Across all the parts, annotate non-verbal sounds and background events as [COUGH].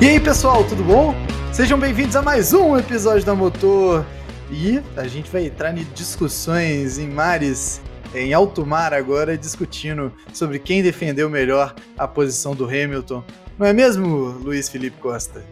E aí pessoal, tudo bom? Sejam bem-vindos a mais um episódio da Motor. E a gente vai entrar em discussões em mares, em alto mar agora, discutindo sobre quem defendeu melhor a posição do Hamilton. Não é mesmo, Luiz Felipe Costa?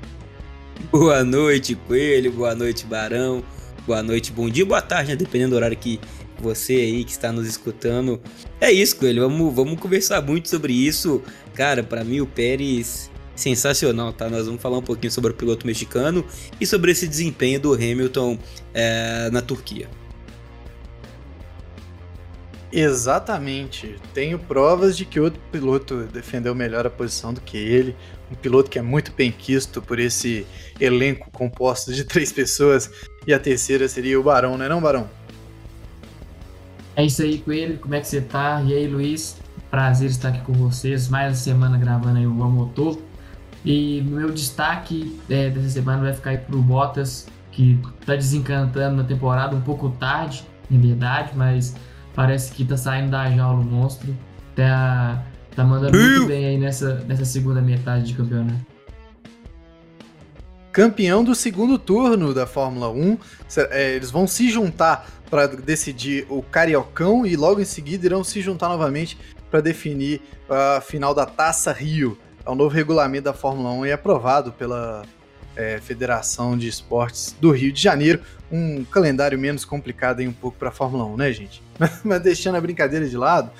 Boa noite, Coelho. Boa noite, Barão. Boa noite, bom dia, boa tarde, né? Dependendo do horário que você aí que está nos escutando. É isso, Coelho. Vamos, vamos conversar muito sobre isso. Cara, para mim o Pérez sensacional, tá? Nós vamos falar um pouquinho sobre o piloto mexicano e sobre esse desempenho do Hamilton é, na Turquia. Exatamente. Tenho provas de que outro piloto defendeu melhor a posição do que ele. Um piloto que é muito bem quisto por esse elenco composto de [LAUGHS] três pessoas. E a terceira seria o Barão, né não, Barão? É isso aí, Coelho. Como é que você tá? E aí, Luiz? Prazer estar aqui com vocês. Mais uma semana gravando aí o Motor. E meu destaque é, dessa semana vai ficar aí pro Bottas, que tá desencantando na temporada um pouco tarde, em verdade, mas parece que tá saindo da jaula o monstro. Tá, tá mandando muito bem aí nessa, nessa segunda metade de campeonato. Campeão do segundo turno da Fórmula 1. É, eles vão se juntar para decidir o Cariocão e logo em seguida irão se juntar novamente para definir a final da Taça Rio é um novo regulamento da Fórmula 1 e é aprovado pela é, Federação de Esportes do Rio de Janeiro. Um calendário menos complicado em um pouco para a Fórmula 1, né, gente? [LAUGHS] Mas deixando a brincadeira de lado,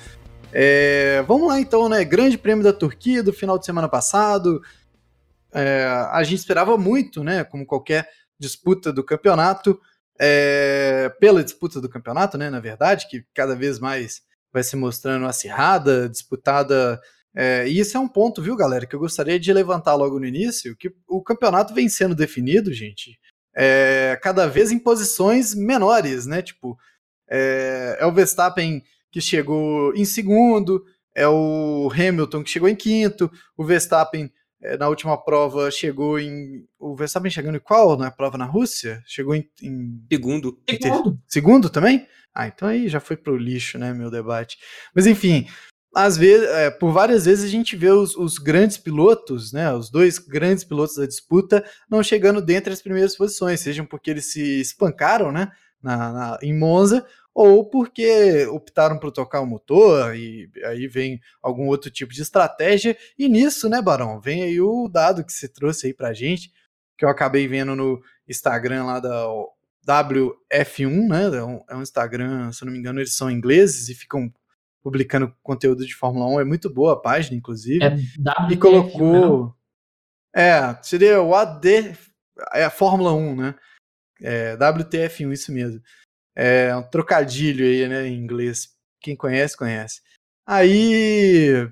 é, vamos lá então, né? Grande Prêmio da Turquia do final de semana passado. É, a gente esperava muito, né? Como qualquer disputa do campeonato, é, pela disputa do campeonato, né? Na verdade, que cada vez mais vai se mostrando acirrada, disputada é, e isso é um ponto, viu, galera, que eu gostaria de levantar logo no início, que o campeonato vem sendo definido, gente, é, cada vez em posições menores, né? Tipo, é, é o Verstappen que chegou em segundo, é o Hamilton que chegou em quinto, o Verstappen é, na última prova chegou em. O Verstappen chegando em qual na prova na Rússia? Chegou em. em... Segundo. Segundo. Segundo também? Ah, então aí já foi pro lixo, né, meu debate. Mas enfim, às vezes, é, por várias vezes a gente vê os, os, grandes pilotos, né, os dois grandes pilotos da disputa, não chegando dentro das primeiras posições, sejam porque eles se espancaram, né, na, na, em Monza, ou porque optaram por tocar o motor e aí vem algum outro tipo de estratégia. E nisso, né, Barão, vem aí o dado que você trouxe aí pra gente, que eu acabei vendo no Instagram lá da WF1, né, é é um Instagram, se não me engano, eles são ingleses e ficam publicando conteúdo de Fórmula 1. É muito boa a página, inclusive. É WTF, e colocou. É, seria o AD. É a Fórmula 1, né? É, WTF1, isso mesmo. É um trocadilho aí, né, em inglês. Quem conhece, conhece. Aí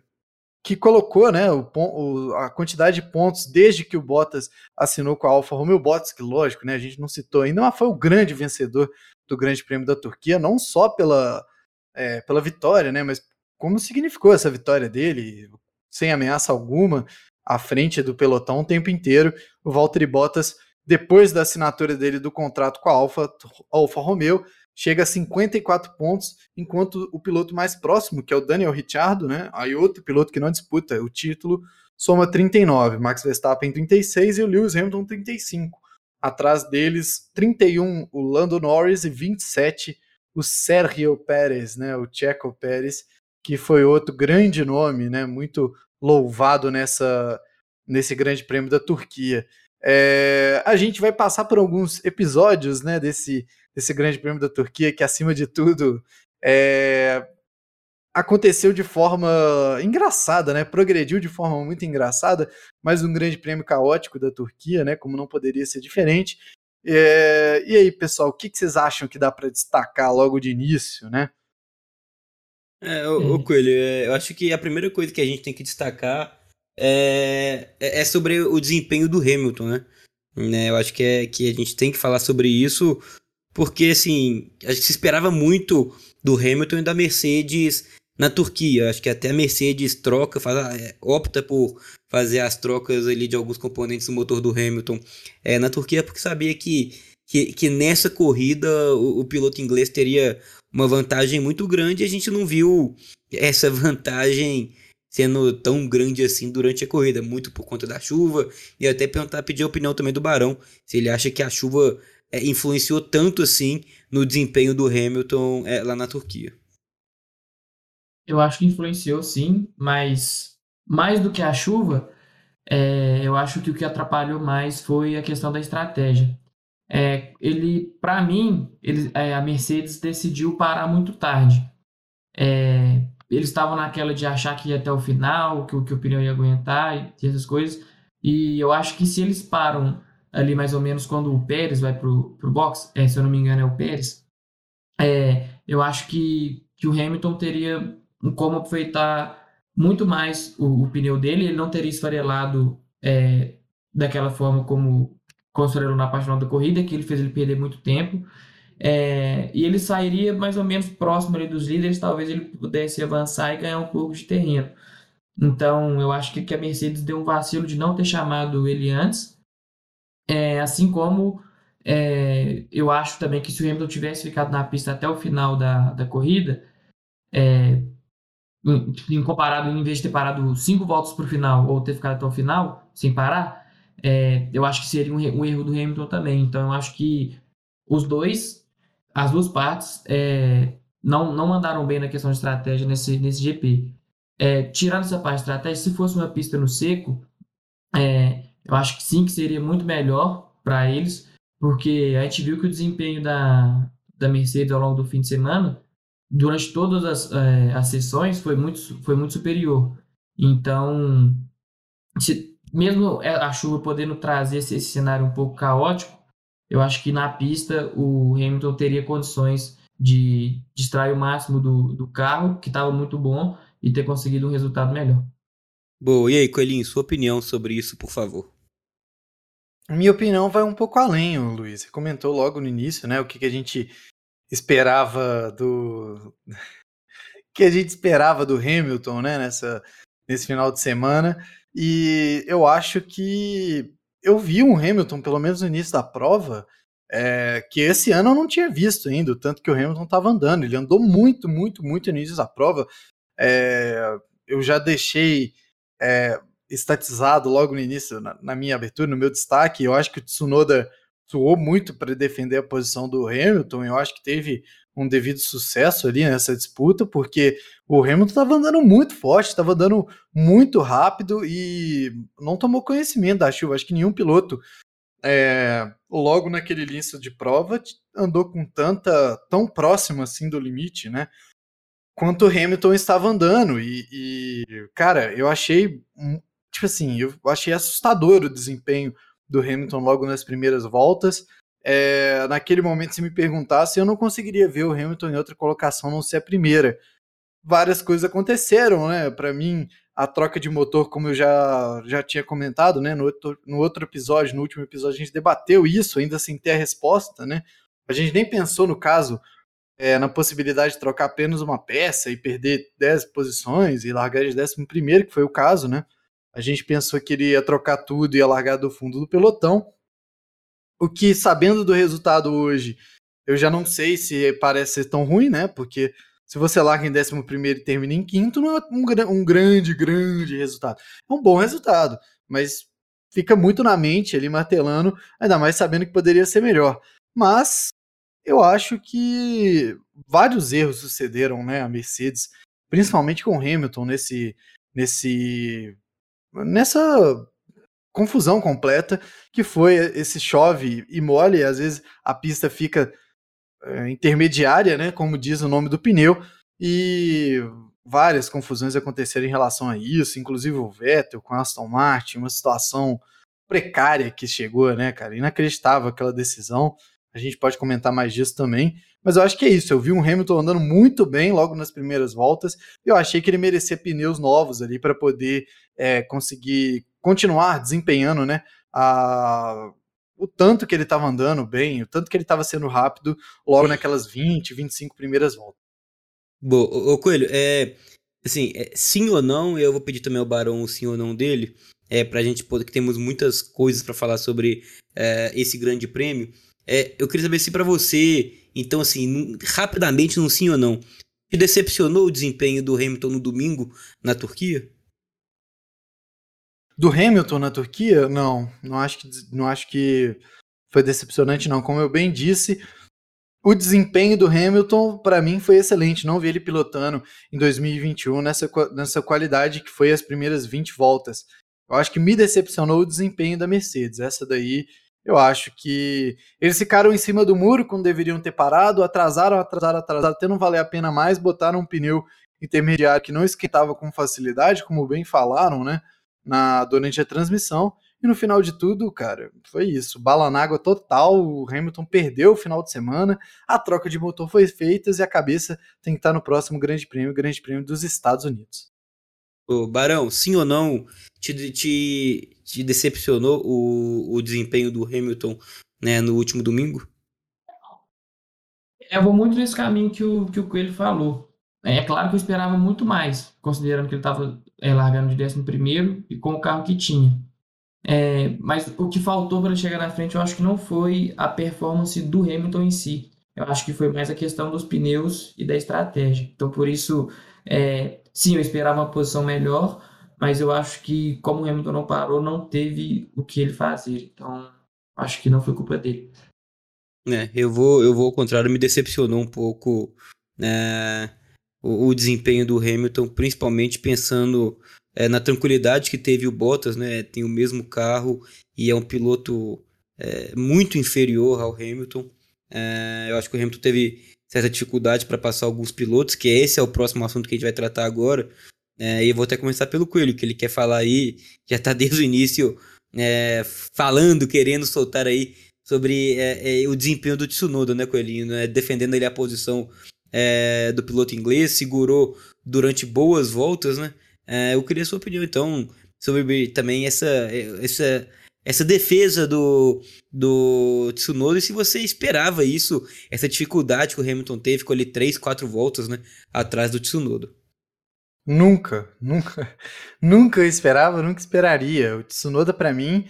que colocou, né, o, o, a quantidade de pontos desde que o Bottas assinou com a Alfa Romeo Bottas, que lógico, né, a gente não citou ainda, mas foi o grande vencedor do Grande Prêmio da Turquia, não só pela é, pela vitória, né? Mas como significou essa vitória dele, sem ameaça alguma, à frente do pelotão o tempo inteiro. O Valtteri Bottas, depois da assinatura dele do contrato com a Alfa, Alfa Romeo, chega a 54 pontos, enquanto o piloto mais próximo, que é o Daniel Ricciardo, né? Aí outro piloto que não disputa o título, soma 39, Max Verstappen 36 e o Lewis Hamilton 35. Atrás deles, 31 o Lando Norris e 27 o Sérgio Pérez, né, o Checo Pérez, que foi outro grande nome, né, muito louvado nessa nesse Grande Prêmio da Turquia. É, a gente vai passar por alguns episódios, né, desse desse Grande Prêmio da Turquia que acima de tudo é, aconteceu de forma engraçada, né? Progrediu de forma muito engraçada, mas um grande prêmio caótico da Turquia, né? Como não poderia ser diferente. É, e aí, pessoal, o que, que, vocês acham que dá para destacar logo de início, né? É, o, o Coelho, é, eu acho que a primeira coisa que a gente tem que destacar é, é, é sobre o desempenho do Hamilton, né? né? Eu acho que, é, que a gente tem que falar sobre isso, porque assim, a gente se esperava muito do Hamilton e da Mercedes na Turquia. Acho que até a Mercedes troca, faz, é, opta por fazer as trocas ali de alguns componentes do motor do Hamilton é, na Turquia, porque sabia que, que, que nessa corrida o, o, piloto inglês teria uma vantagem muito grande e a gente não viu essa vantagem sendo tão grande assim durante a corrida, muito por conta da chuva, e até perguntar, pedir a opinião também do Barão, se ele acha que a chuva é, influenciou tanto assim no desempenho do Hamilton é, lá na Turquia. Eu acho que influenciou sim, mas mais do que a chuva, é, eu acho que o que atrapalhou mais foi a questão da estratégia. É, ele, para mim, ele, é, a Mercedes decidiu parar muito tarde. É, eles estavam naquela de achar que ia até o final, que, que o pneu ia aguentar e, essas coisas. E eu acho que se eles param ali mais ou menos quando o Pérez vai pro, pro box, é, se eu não me engano é o Pérez, é, eu acho que, que o Hamilton teria como aproveitar muito mais o, o pneu dele, ele não teria esfarelado é, daquela forma como construíram na parte final da corrida, que ele fez ele perder muito tempo. É, e ele sairia mais ou menos próximo ali dos líderes, talvez ele pudesse avançar e ganhar um pouco de terreno. Então, eu acho que, que a Mercedes deu um vacilo de não ter chamado ele antes, é, assim como é, eu acho também que se o Hamilton tivesse ficado na pista até o final da, da corrida, é, em, comparado, em vez de ter parado cinco voltas para o final ou ter ficado até o final sem parar, é, eu acho que seria um, um, erro do Hamilton também. Então, eu acho que os dois, as duas partes, é, não, não mandaram bem na questão de estratégia nesse, nesse GP. É, tirando essa parte de estratégia, se fosse uma pista no seco, é, eu acho que sim, que seria muito melhor para eles, porque a gente viu que o desempenho da, da Mercedes ao longo do fim de semana durante todas as, é, as sessões foi muito, foi muito superior. Então, se, mesmo a chuva podendo trazer esse, esse, cenário um pouco caótico, eu acho que na pista o Hamilton teria condições de distrair o máximo do, do carro, que estava muito bom, e ter conseguido um resultado melhor. Boa, e aí, Coelhinho, sua opinião sobre isso, por favor? Minha opinião vai um pouco além, Luiz. Você comentou logo no início, né, o que, que a gente esperava do [LAUGHS] que a gente esperava do Hamilton, né, nessa nesse final de semana. E eu acho que eu vi um Hamilton, pelo menos no início da prova, é, que esse ano eu não tinha visto ainda, tanto que o Hamilton estava andando. Ele andou muito, muito, muito no início da prova. É, eu já deixei é, estatizado logo no início, na, na, minha abertura, no meu destaque. Eu acho que o Tsunoda suou muito para defender a posição do Hamilton. Eu acho que teve um devido sucesso ali nessa disputa, porque o Hamilton estava andando muito forte, estava andando muito rápido e não tomou conhecimento da chuva. Acho que nenhum piloto, é, logo naquele início de prova, andou com tanta tão próximo assim do limite, né? Quanto o Hamilton estava andando e, e cara, eu achei tipo assim, eu achei assustador o desempenho do Hamilton logo nas primeiras voltas. É, naquele momento, se me perguntasse, eu não conseguiria ver o Hamilton em outra colocação, não ser a primeira. Várias coisas aconteceram, né? Para mim, a troca de motor, como eu já, já tinha comentado, né? No outro, no outro episódio, no último episódio, a gente debateu isso, ainda sem ter a resposta, né? A gente nem pensou no caso, é, na possibilidade de trocar apenas uma peça e perder 10 posições e largar de 11 primeiro, que foi o caso, né? A gente pensou que ele ia trocar tudo e ia largar do fundo do pelotão. O que, sabendo do resultado hoje, eu já não sei se parece ser tão ruim, né? Porque se você larga em 11 e termina em quinto, não é um, um, grande, grande resultado. É um bom resultado, mas fica muito na mente ali martelando, ainda mais sabendo que poderia ser melhor. Mas eu acho que vários erros sucederam, né? A Mercedes, principalmente com o Hamilton nesse, nesse nessa confusão completa que foi esse chove e mole, às vezes a pista fica é, intermediária, né, como diz o nome do pneu, e várias confusões aconteceram em relação a isso, inclusive o Vettel com a Aston Martin, uma situação precária que chegou, né, cara, inacreditável aquela decisão, a gente pode comentar mais disso também, mas eu acho que é isso. Eu vi um Hamilton andando muito bem logo nas primeiras voltas. E eu achei que ele merecia pneus novos ali para poder é, conseguir continuar desempenhando, né? A, o tanto que ele estava andando bem, o tanto que ele estava sendo rápido logo naquelas 20, 25 primeiras voltas. Boa, ô, Coelho, é, assim, é, sim ou não, eu vou pedir também ao Barão o sim ou não dele, é, pra gente poder, que temos muitas coisas para falar sobre é, esse grande prêmio. É, eu queria saber se para você então, assim, rapidamente, num sim ou não, te decepcionou o desempenho do Hamilton no domingo na Turquia? Do Hamilton na Turquia? Não, não acho que, não acho que foi decepcionante, não. Como eu bem disse, o desempenho do Hamilton, para mim, foi excelente. Não vi ele pilotando em 2021 nessa, nessa qualidade que foi as primeiras 20 voltas. Eu acho que me decepcionou o desempenho da Mercedes. Essa daí, eu acho que eles ficaram em cima do muro quando deveriam ter parado, atrasaram, atrasaram, atrasaram, até não valer a pena mais, botaram um pneu intermediário que não esquentava com facilidade, como bem falaram, né, na, durante a transmissão. E no final de tudo, cara, foi isso. Bala na água total. O Hamilton perdeu o final de semana. A troca de motor foi feita e a cabeça tem que estar no próximo Grande Prêmio, Grande Prêmio dos Estados Unidos. Ô, Barão, sim ou não, te, te, te decepcionou o, o desempenho do Hamilton né, no último domingo? Eu vou muito nesse caminho que o, que o Coelho falou. É claro que eu esperava muito mais, considerando que ele estava é, largando de 11 e com o carro que tinha. É, mas o que faltou para ele chegar na frente, eu acho que não foi a performance do Hamilton em si. Eu acho que foi mais a questão dos pneus e da estratégia. Então, por isso, é, sim, eu esperava uma posição melhor, mas eu acho que, como o Hamilton não parou, não teve o que ele fazer. Então, acho que não foi culpa dele. É, eu vou, eu vou ao contrário, me decepcionou um pouco né, o, o desempenho do Hamilton, principalmente pensando é, na tranquilidade que teve o Bottas, né? Tem o mesmo carro e é um piloto é, muito inferior ao Hamilton. É, eu acho que o Hamilton teve certa dificuldade para passar alguns pilotos, que esse é o próximo assunto que a gente vai tratar agora. É, e eu vou até começar pelo Coelho, que ele quer falar aí, [LAUGHS] já está desde o início é, falando, querendo soltar aí sobre é, é, o desempenho do Tsunoda, né, Coelhinho? Né, defendendo ele a posição do piloto inglês, segurou durante boas voltas, né? É, eu queria a sua opinião, então, sobre também essa, essa, essa defesa do, do Tsunoda e se você esperava isso, essa dificuldade que o Hamilton teve com ele três, quatro voltas né, atrás do Tsunoda. Nunca, [LAUGHS] nunca, nunca esperava, nunca esperaria. O Tsunoda, para mim,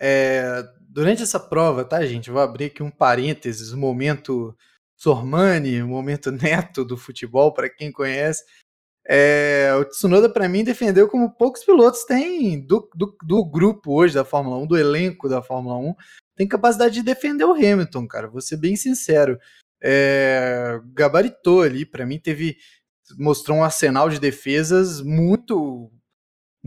é, durante essa prova, tá, gente? Vou abrir aqui um parênteses, um momento Sormani, um momento [LAUGHS] neto do futebol, para quem conhece. É, o Tsunoda, para mim, defendeu como poucos pilotos têm do, do, do, grupo hoje da Fórmula 1, do elenco da Fórmula 1, tem capacidade de defender o Hamilton, cara. Vou ser bem sincero. É, gabaritou ali, para mim, teve. mostrou um arsenal de defesas muito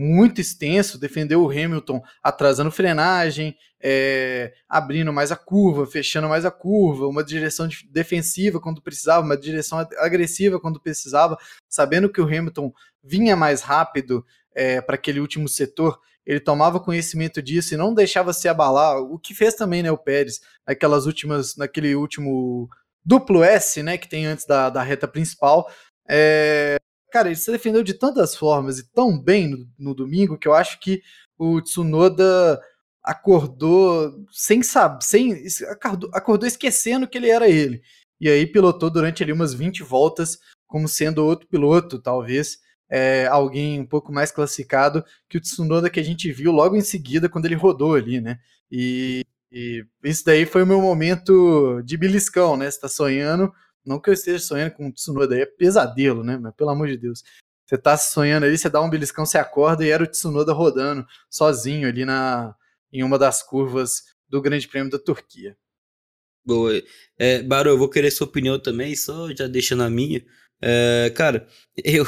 muito extenso, defendeu o Hamilton atrasando frenagem, é, abrindo mais a curva, fechando mais a curva, uma direção defensiva quando precisava, uma direção agressiva quando precisava, sabendo que o Hamilton vinha mais rápido é, para aquele último setor, ele tomava conhecimento disso e não deixava se abalar, o que fez também né, o Pérez naquelas últimas, naquele último duplo S, né, que tem antes da, da reta principal, é, cara, ele se defendeu de tantas formas e tão bem no, no domingo que eu acho que o Tsunoda acordou sem saber, sem acordou, esquecendo que ele era ele. E aí pilotou durante ali umas 20 voltas como sendo outro piloto, talvez é, alguém um pouco mais classificado que o Tsunoda que a gente viu logo em seguida quando ele rodou ali, né? E, e isso daí foi o meu momento de beliscão, né? Você tá sonhando não que eu esteja sonhando com Tsunoda, aí é pesadelo, né? Mas pelo amor de Deus. Você tá sonhando ali, você dá um beliscão, você acorda e era o Tsunoda rodando sozinho ali na, em uma das curvas do Grande Prêmio da Turquia. Boa. É, eu vou querer sua opinião também, só já deixando a minha. É, cara, eu.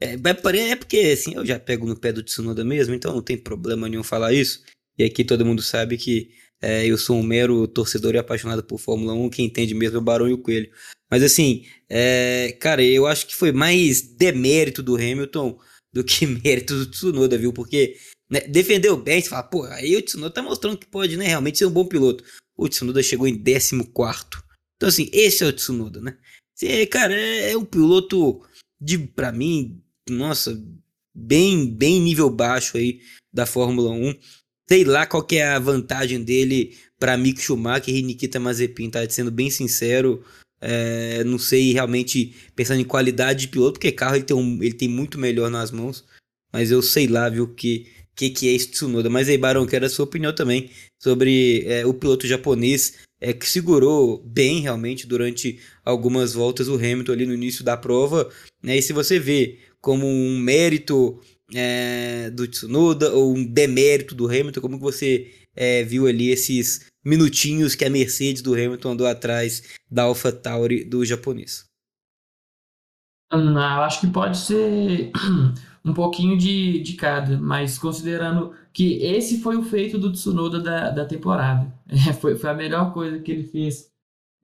É, é porque assim, eu já pego no pé do Tsunoda mesmo, então não tem problema nenhum falar isso. E aqui todo mundo sabe que é, eu sou um mero torcedor e apaixonado por Fórmula 1, quem entende mesmo é o Barão e o Coelho. Mas assim, é, cara, eu acho que foi mais demérito do Hamilton do que [LAUGHS] mérito do Tsunoda, viu? Porque né, defendeu bem, você fala, pô, aí o Tsunoda tá mostrando que pode, né, realmente ser um bom piloto. O Tsunoda chegou em 14. Então, assim, esse é o Tsunoda, né? Você, cara, é, é um piloto de, pra mim, nossa, bem, bem nível baixo aí da Fórmula 1. Sei lá qual que é a vantagem dele para Mick Schumacher e Nikita Mazepin, tá? Sendo bem sincero, é, não sei realmente pensando em qualidade de piloto, porque carro ele tem, um, ele tem muito melhor nas mãos. Mas eu sei lá, viu, que que, que é esse Tsunoda. Mas aí, Barão, quero a sua opinião também sobre é, o piloto japonês é, que segurou bem realmente durante algumas voltas o Hamilton ali no início da prova. Né? E se você vê como um mérito é, do Tsunoda ou um demérito do Hamilton? Como que você é, viu ali esses minutinhos que a Mercedes do Hamilton andou atrás da AlphaTauri do japonês? Hum, eu acho que pode ser [CLEARS THROAT] um pouquinho de, de cada, mas considerando que esse foi o feito do Tsunoda da, da temporada. [LAUGHS] É, foi, foi a melhor coisa que ele fez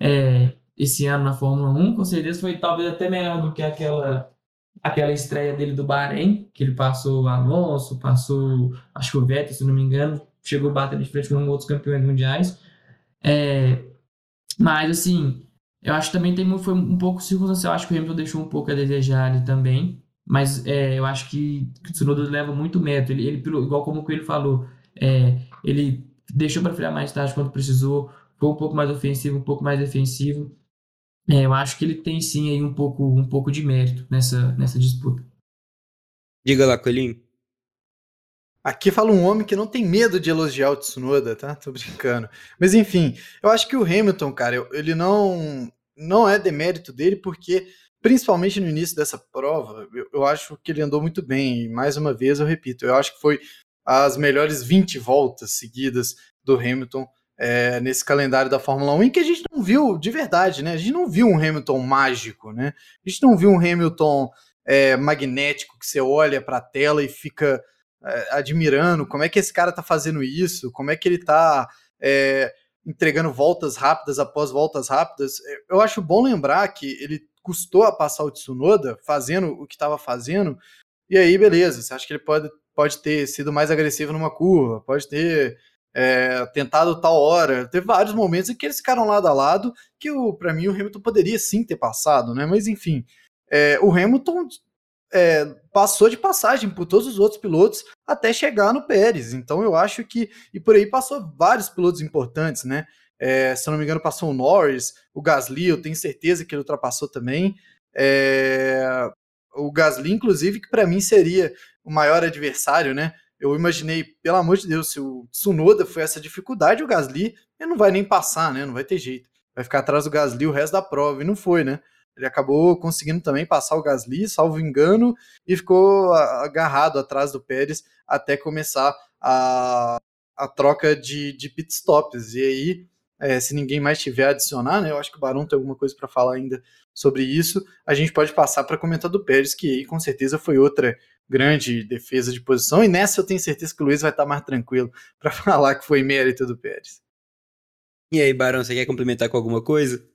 é, esse ano na Fórmula 1, com certeza foi talvez até melhor do que aquela aquela estreia dele do Bahrein, que ele passou o Alonso, passou acho que o Vettel, se não me engano, chegou bater de frente com outros campeões mundiais. É, mas assim, eu acho que também tem, foi um pouco circunstancial, acho que o Hamilton deixou um pouco a desejar ali também. Mas é, eu acho que o Tsunoda leva muito mérito. Ele, ele, igual como o Coelho falou, é, ele deixou para frear mais tarde quando precisou, foi um pouco mais ofensivo, um pouco mais defensivo. É, eu acho que ele tem sim aí um pouco, um pouco de mérito nessa, nessa disputa. Diga lá, Coelhinho. Aqui fala um homem que não tem medo de elogiar o Tsunoda, tá? Tô brincando. Mas enfim, eu acho que o Hamilton, cara, ele não não é demérito dele porque principalmente no início dessa prova, eu, eu, acho que ele andou muito bem. E mais uma vez, eu repito, eu acho que foi as melhores 20 voltas seguidas do Hamilton é, nesse calendário da Fórmula 1, em que a gente não viu de verdade, né? A gente não viu um Hamilton mágico, né? A gente não viu um Hamilton é, magnético que você olha para a tela e fica é, admirando como é que esse cara tá fazendo isso, como é que ele tá é, entregando voltas rápidas após voltas rápidas. Eu acho bom lembrar que ele custou a passar o Tsunoda fazendo o que estava fazendo, e aí, beleza, você acha que ele pode, pode ter sido mais agressivo numa curva, pode ter é, tentado tal hora. Teve vários momentos em que eles ficaram lado a lado, que para mim o Hamilton poderia sim ter passado, né? Mas enfim, é, o Hamilton é, passou de passagem por todos os outros pilotos até chegar no Pérez. Então eu acho que. E por aí passou vários pilotos importantes, né? É, se eu não me engano, passou o Norris, o Gasly, eu tenho certeza que ele ultrapassou também. É, o Gasly, inclusive, que para mim seria o maior adversário, né? Eu imaginei, pelo amor de Deus, se o Tsunoda foi essa dificuldade, o Gasly ele não vai nem passar, né? Não vai ter jeito. Vai ficar atrás do Gasly o resto da prova. E não foi, né? Ele acabou conseguindo também passar o Gasly, salvo engano, e ficou agarrado atrás do Pérez até começar a, a troca de, de pitstops. E aí é, se ninguém mais tiver a adicionar, né? Eu acho que o Barão tem alguma coisa para falar ainda sobre isso. A gente pode passar para comentar do Pérez, que aí com certeza foi outra grande defesa de posição. E nessa eu tenho certeza que o Luiz vai estar mais tranquilo [LAUGHS] para falar que foi mérito do Pérez. E aí, Barão, você quer complementar com alguma coisa?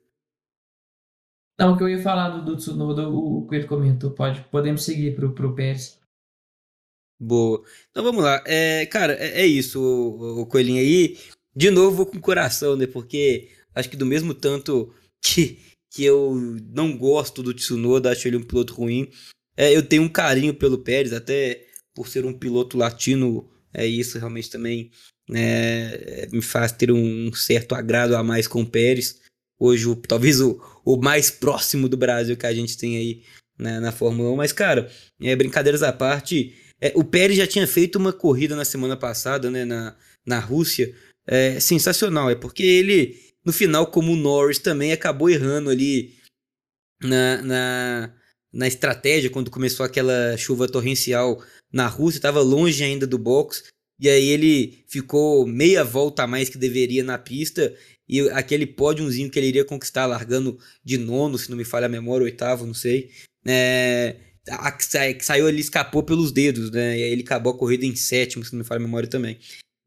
Não, o que eu ia falar do, do Tsunoda, o, o que ele comentou, pode, podemos seguir para o Pérez. Boa. Então vamos lá. É, cara, é, é isso, o, o Coelhinho aí de novo com o coração, né? Porque acho que do mesmo tanto que, que eu não gosto do Tsunoda, acho ele um piloto ruim, é, eu tenho um carinho pelo Pérez, até por ser um piloto latino, é isso realmente também né, me faz ter um certo agrado a mais com o Pérez. Hoje, o, talvez o, o mais próximo do Brasil que a gente tem aí né, na Fórmula 1. Mas, cara, é, brincadeiras à parte, é, o Pérez já tinha feito uma corrida na semana passada, né, na, na Rússia, é, sensacional. É porque ele, no final, como o Norris, também acabou errando ali na, na, na estratégia, quando começou aquela chuva torrencial na Rússia, estava longe ainda do box. E aí ele ficou meia volta a mais que deveria na pista. E aquele pódiozinho que ele iria conquistar, largando de nono, se não me falha a memória, oitavo, não sei. É, a, que saiu ali, escapou pelos dedos, né? E aí ele acabou a corrida em sétimo, se não me falha a memória também.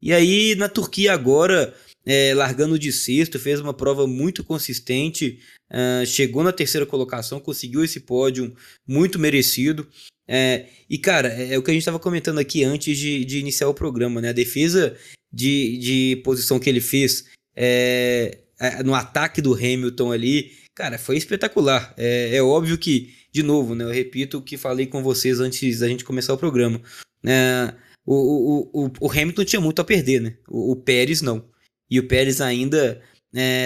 E aí, na Turquia agora, é, largando de sexto, fez uma prova muito consistente, uh, chegou na terceira colocação, conseguiu esse pódio muito merecido. É, e, cara, é, é, o que a gente estava comentando aqui antes de, de, iniciar o programa, né? A defesa de, de posição que ele fez é, no ataque do Hamilton ali, cara, foi espetacular. É, é, óbvio que, de novo, né? Eu repito o que falei com vocês antes da gente começar o programa. É, o, o, o, Hamilton tinha muito a perder, né? O, o Pérez não. E o Pérez ainda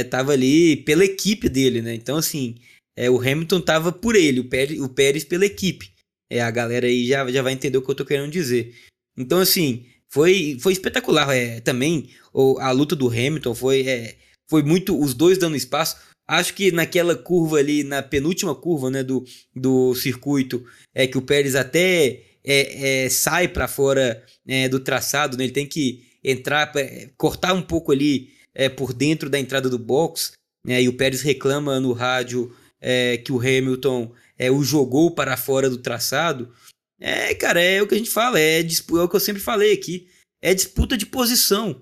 estava é, ali pela equipe dele, né? Então, assim, é, o Hamilton tava por ele, o Pérez, o Pérez pela equipe. É, a galera aí já, já vai entender o que eu tô querendo dizer. Então, assim, foi, foi espetacular. É, também o, a luta do Hamilton foi, é, foi muito. Os dois dando espaço. Acho que naquela curva ali, na penúltima curva né, do, do circuito, é que o Pérez até é, é, sai para fora é, do traçado, né? ele tem que entrar, é, cortar um pouco ali é, por dentro da entrada do box, né? e o Pérez reclama no rádio é, que o Hamilton o jogou para fora do traçado. É, cara, é o que a gente fala, é, é o que eu sempre falei aqui, é disputa de posição.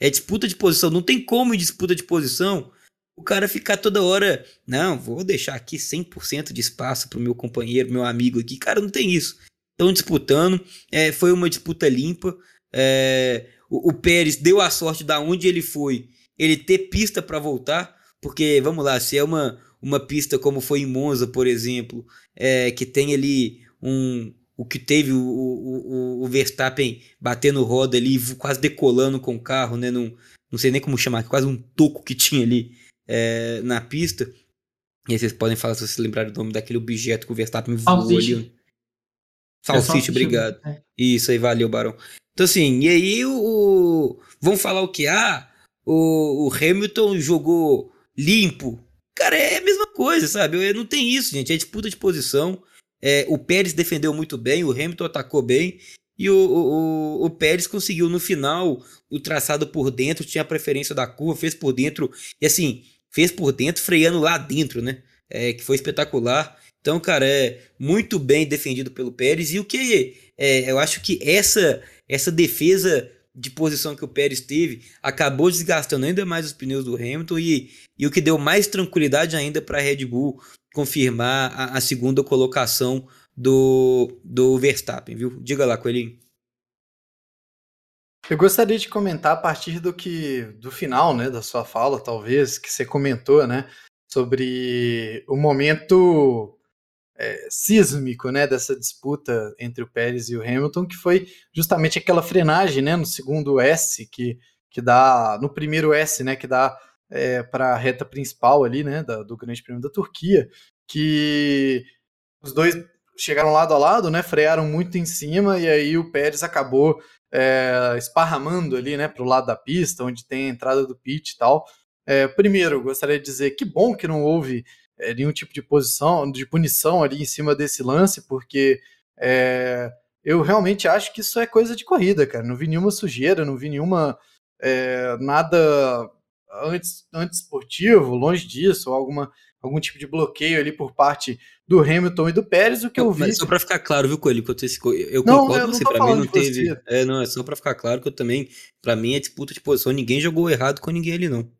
É disputa de posição, não tem como em disputa de posição o cara ficar toda hora, não, vou deixar aqui 100% de espaço pro meu companheiro, meu amigo aqui. Cara, não tem isso. Estão disputando, é, foi uma disputa limpa. É, o, o, Pérez deu a sorte da onde ele foi, ele ter pista para voltar, porque vamos lá, se é uma, uma pista como foi em Monza, por exemplo, é, que tem ali um, o que teve o, o, o, Verstappen batendo roda ali, quase decolando com o carro, né? Não, não sei nem como chamar, quase um toco que tinha ali é, na pista. E aí vocês podem falar se vocês lembrarem do nome daquele objeto que o Verstappen voou ali. Salsicha, é obrigado. É. Isso aí, valeu, Barão. Então, assim, e aí o. o vamos falar o que? Ah, o, o Hamilton jogou limpo. Cara, é a mesma coisa, sabe? Não tem isso, gente. É disputa de posição. É, o Pérez defendeu muito bem, o Hamilton atacou bem. E o, o, o Pérez conseguiu no final o traçado por dentro, tinha a preferência da curva, fez por dentro. E assim, fez por dentro, freando lá dentro, né? É, que foi espetacular. Então, cara, é muito bem defendido pelo Pérez. E o que é, eu acho que essa, essa defesa de posição que o Pérez teve acabou desgastando ainda mais os pneus do Hamilton e, e o que deu mais tranquilidade ainda para a Red Bull confirmar a, a, segunda colocação do, do Verstappen, viu? Diga lá, Coelhinho. Eu gostaria de comentar a partir do que do final, né, da sua fala, talvez, que você comentou, né, sobre o momento é, sísmico, né, dessa disputa entre o Pérez e o Hamilton, que foi justamente aquela frenagem, né, no segundo S que que dá no primeiro S, né, que dá é, para a reta principal ali, né, da, do Grande Prêmio da Turquia, que os dois chegaram lado a lado, né, frearam muito em cima e aí o Pérez acabou é, esparramando ali, né, para o lado da pista, onde tem a entrada do pit e tal. É, primeiro, gostaria de dizer que bom que não houve é, nenhum tipo de posição, de punição ali em cima desse lance, porque é, eu realmente acho que isso é coisa de corrida, cara. Não vi nenhuma sujeira, não vi nenhuma é, nada antes, antes esportivo, longe disso, ou alguma, algum tipo de bloqueio ali por parte do Hamilton e do Pérez, o que eu, eu vi. Mas só para ficar claro, viu, Coelho? Eu não, concordo com você, para mim não teve. É, não, é só para ficar claro que eu também, para mim é disputa de posição, ninguém jogou errado com ninguém ali, não.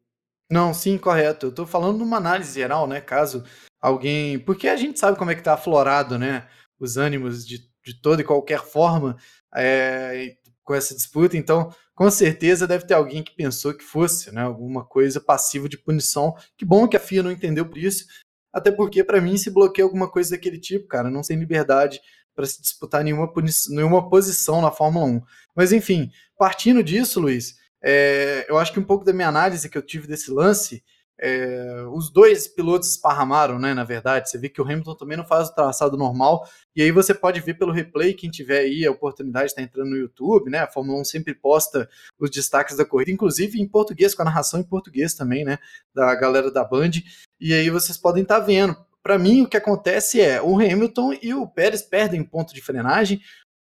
Não, sim, correto. Eu tô falando numa análise geral, né? Caso alguém. Porque a gente sabe como é que tá aflorado, né? Os ânimos de, de toda e qualquer forma é, com essa disputa, então com certeza deve ter alguém que pensou que fosse né, alguma coisa passiva de punição. Que bom que a FIA não entendeu por isso, até porque para mim se bloqueia alguma coisa daquele tipo, cara, não tem liberdade para se disputar nenhuma, nenhuma posição na Fórmula 1. Mas enfim, partindo disso, Luiz, é, eu acho que um pouco da minha análise que eu tive desse lance é, os dois pilotos esparramaram, né? Na verdade, você vê que o Hamilton também não faz o traçado normal, e aí você pode ver pelo replay, quem tiver aí a oportunidade de estar entrando no YouTube, né? A Fórmula 1 sempre posta os destaques da corrida, inclusive em português, com a narração em português também, né? Da galera da Band, e aí vocês podem estar vendo. Para mim, o que acontece é o Hamilton e o Pérez perdem ponto de frenagem,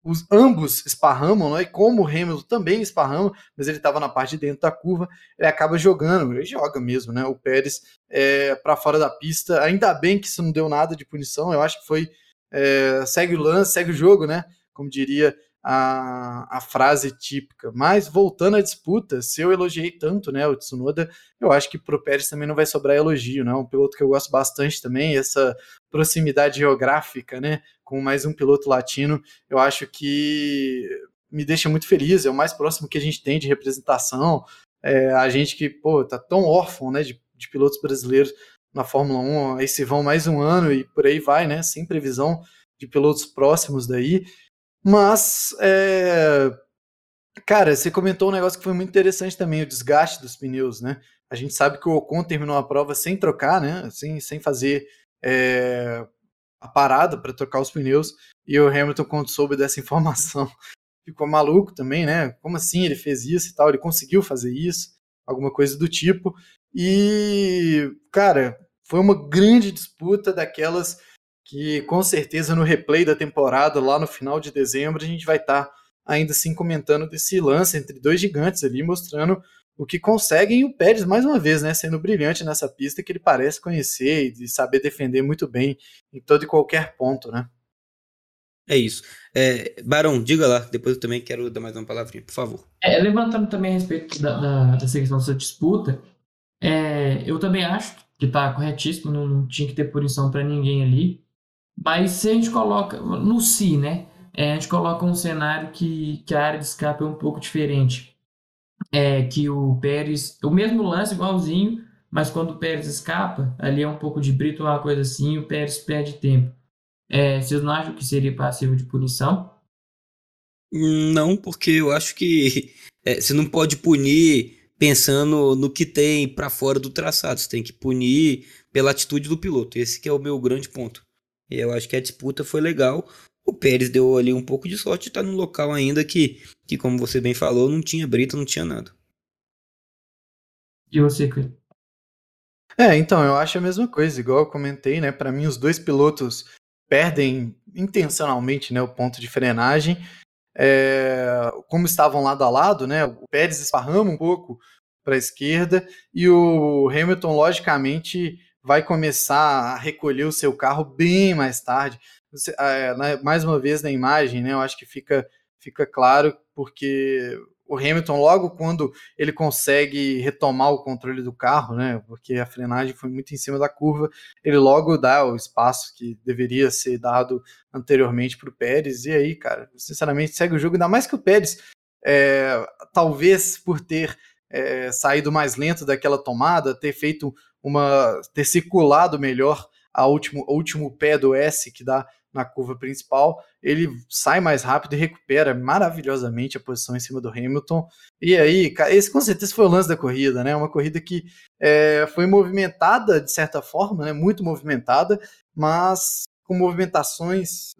os ambos esparramam, né? e como o Hamilton também esparrama, mas ele estava na parte de dentro da curva, ele acaba jogando, ele joga mesmo, né? O Pérez é, para fora da pista. Ainda bem que isso não deu nada de punição, eu acho que foi é, segue o lance, segue o jogo, né? Como diria a, a frase típica. Mas voltando à disputa, se eu elogiei tanto né, o Tsunoda, eu acho que pro Pérez também não vai sobrar elogio, né? Um piloto que eu gosto bastante também, essa proximidade geográfica, né? Com mais um piloto latino, eu acho que me deixa muito feliz, é o mais próximo que a gente tem de representação. É, a gente que, pô, tá tão órfão, né, de, de pilotos brasileiros na Fórmula 1, aí se vão mais um ano e por aí vai, né, sem previsão de pilotos próximos daí. Mas, é... cara, você comentou um negócio que foi muito interessante também, o desgaste dos pneus, né? A gente sabe que o Ocon terminou a prova sem trocar, né? Sem, sem fazer é... a parada para trocar os pneus. E o Hamilton, quando soube dessa [LAUGHS] informação, ficou maluco também, né? Como assim ele fez isso e tal? Ele conseguiu fazer isso, alguma coisa do tipo. E, cara, foi uma grande disputa daquelas que com certeza no replay da temporada, lá no final de dezembro, a gente vai estar tá ainda assim comentando desse lance entre dois gigantes ali, mostrando o que conseguem. E o Pérez, mais uma vez, né, sendo brilhante nessa pista que ele parece conhecer e saber defender muito bem em todo e qualquer ponto, né? É isso. É, Barão, diga lá, depois eu também quero dar mais uma palavrinha, por favor. É, levantando também a respeito da, da, dessa questão dessa disputa, é, eu também acho que está corretíssimo, não, não, tinha que ter punição para ninguém ali, mas se a gente coloca, no si, né, é, a gente coloca um cenário que, que a área de escape é um pouco diferente, é que o Pérez, o mesmo lance igualzinho, mas quando o Pérez escapa, ali é um pouco de brito ou uma coisa assim, o Pérez perde tempo. É, vocês não acham que seria passivo de punição? Não, porque eu acho que é, você não pode punir pensando no que tem para fora do traçado. Você tem que punir pela atitude do piloto. Esse que é o meu grande ponto. E eu acho que a disputa foi legal. O Pérez deu ali um pouco de sorte de estar num local ainda que, que como você bem falou, não tinha brita, não tinha nada. E você, Cleber? É, então, eu acho a mesma coisa, igual eu comentei, né? Para mim, os dois pilotos perdem intencionalmente né, o ponto de frenagem. É, como estavam lado a lado, né, o Pérez esparrama um pouco para a esquerda e o Hamilton, logicamente, vai começar a recolher o seu carro bem mais tarde. Você, é, mais uma vez na imagem, né, eu acho que fica, fica claro, porque o Hamilton, logo quando ele consegue retomar o controle do carro, né, porque a frenagem foi muito em cima da curva, ele logo dá o espaço que deveria ser dado anteriormente para o Pérez, e aí, cara, sinceramente, segue o jogo, ainda mais que o Pérez, é, talvez por ter é, saído mais lento daquela tomada, ter feito uma. ter circulado melhor a último, o último pé do S que dá na curva principal, ele sai mais rápido e recupera maravilhosamente a posição em cima do Hamilton. E aí, esse com certeza foi o lance da corrida, né? Uma corrida que é, foi movimentada de certa forma, né? Muito movimentada, mas com movimentações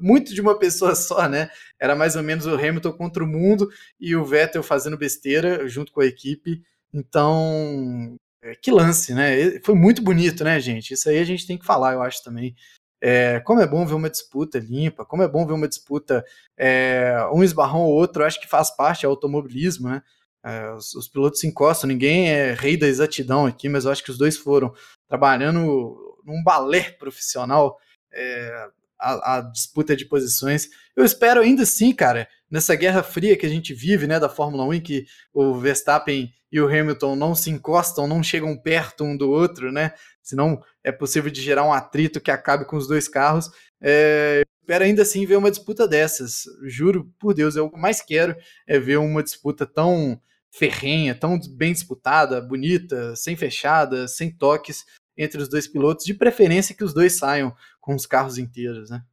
muito de uma pessoa [LAUGHS] só, né? Era mais ou menos o Hamilton contra o mundo e o Vettel fazendo besteira junto com a equipe. Então, que lance, né? Foi muito bonito, né, gente? Isso aí a gente tem que falar, eu acho também. É, como é bom ver uma disputa limpa, como é bom ver uma disputa é, um esbarrão ou outro, acho que faz parte do automobilismo, né? É, os, os, pilotos se encostam, ninguém é rei da exatidão aqui, mas eu acho que os dois foram trabalhando num balé profissional é, a, a, disputa de posições. Eu espero ainda assim, cara, nessa guerra fria que a gente vive, né, da Fórmula 1, em que o Verstappen e o Hamilton não se encostam, não chegam perto um do outro, né? Senão é possível de gerar um atrito que acabe com os dois carros. É, espero ainda assim ver uma disputa dessas. Juro por Deus, que mais quero é ver uma disputa tão ferrenha, tão bem disputada, bonita, sem fechada, sem toques entre os dois pilotos, de preferência que os dois saiam com os carros inteiros, né?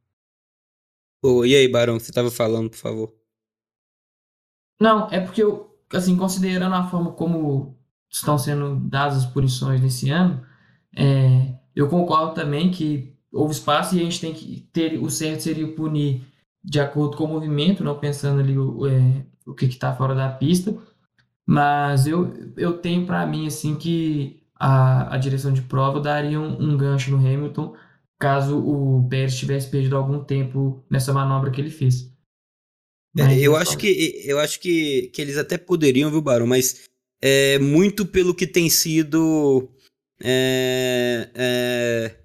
Oh, e aí, Barão, você estava falando, por favor? Não, é porque eu, assim, considerando a forma como estão sendo dadas as punições nesse ano, é, eu concordo também que houve espaço e a gente tem que ter o certo seria punir de acordo com o movimento, não pensando ali o, é, o que está fora da pista. Mas eu, eu tenho para mim assim que a, a direção de prova daria um, um gancho no Hamilton caso o Pérez tivesse perdido algum tempo nessa manobra que ele fez. É, eu acho que eu acho que, que eles até poderiam, viu, Barão, mas é muito pelo que tem sido é, é,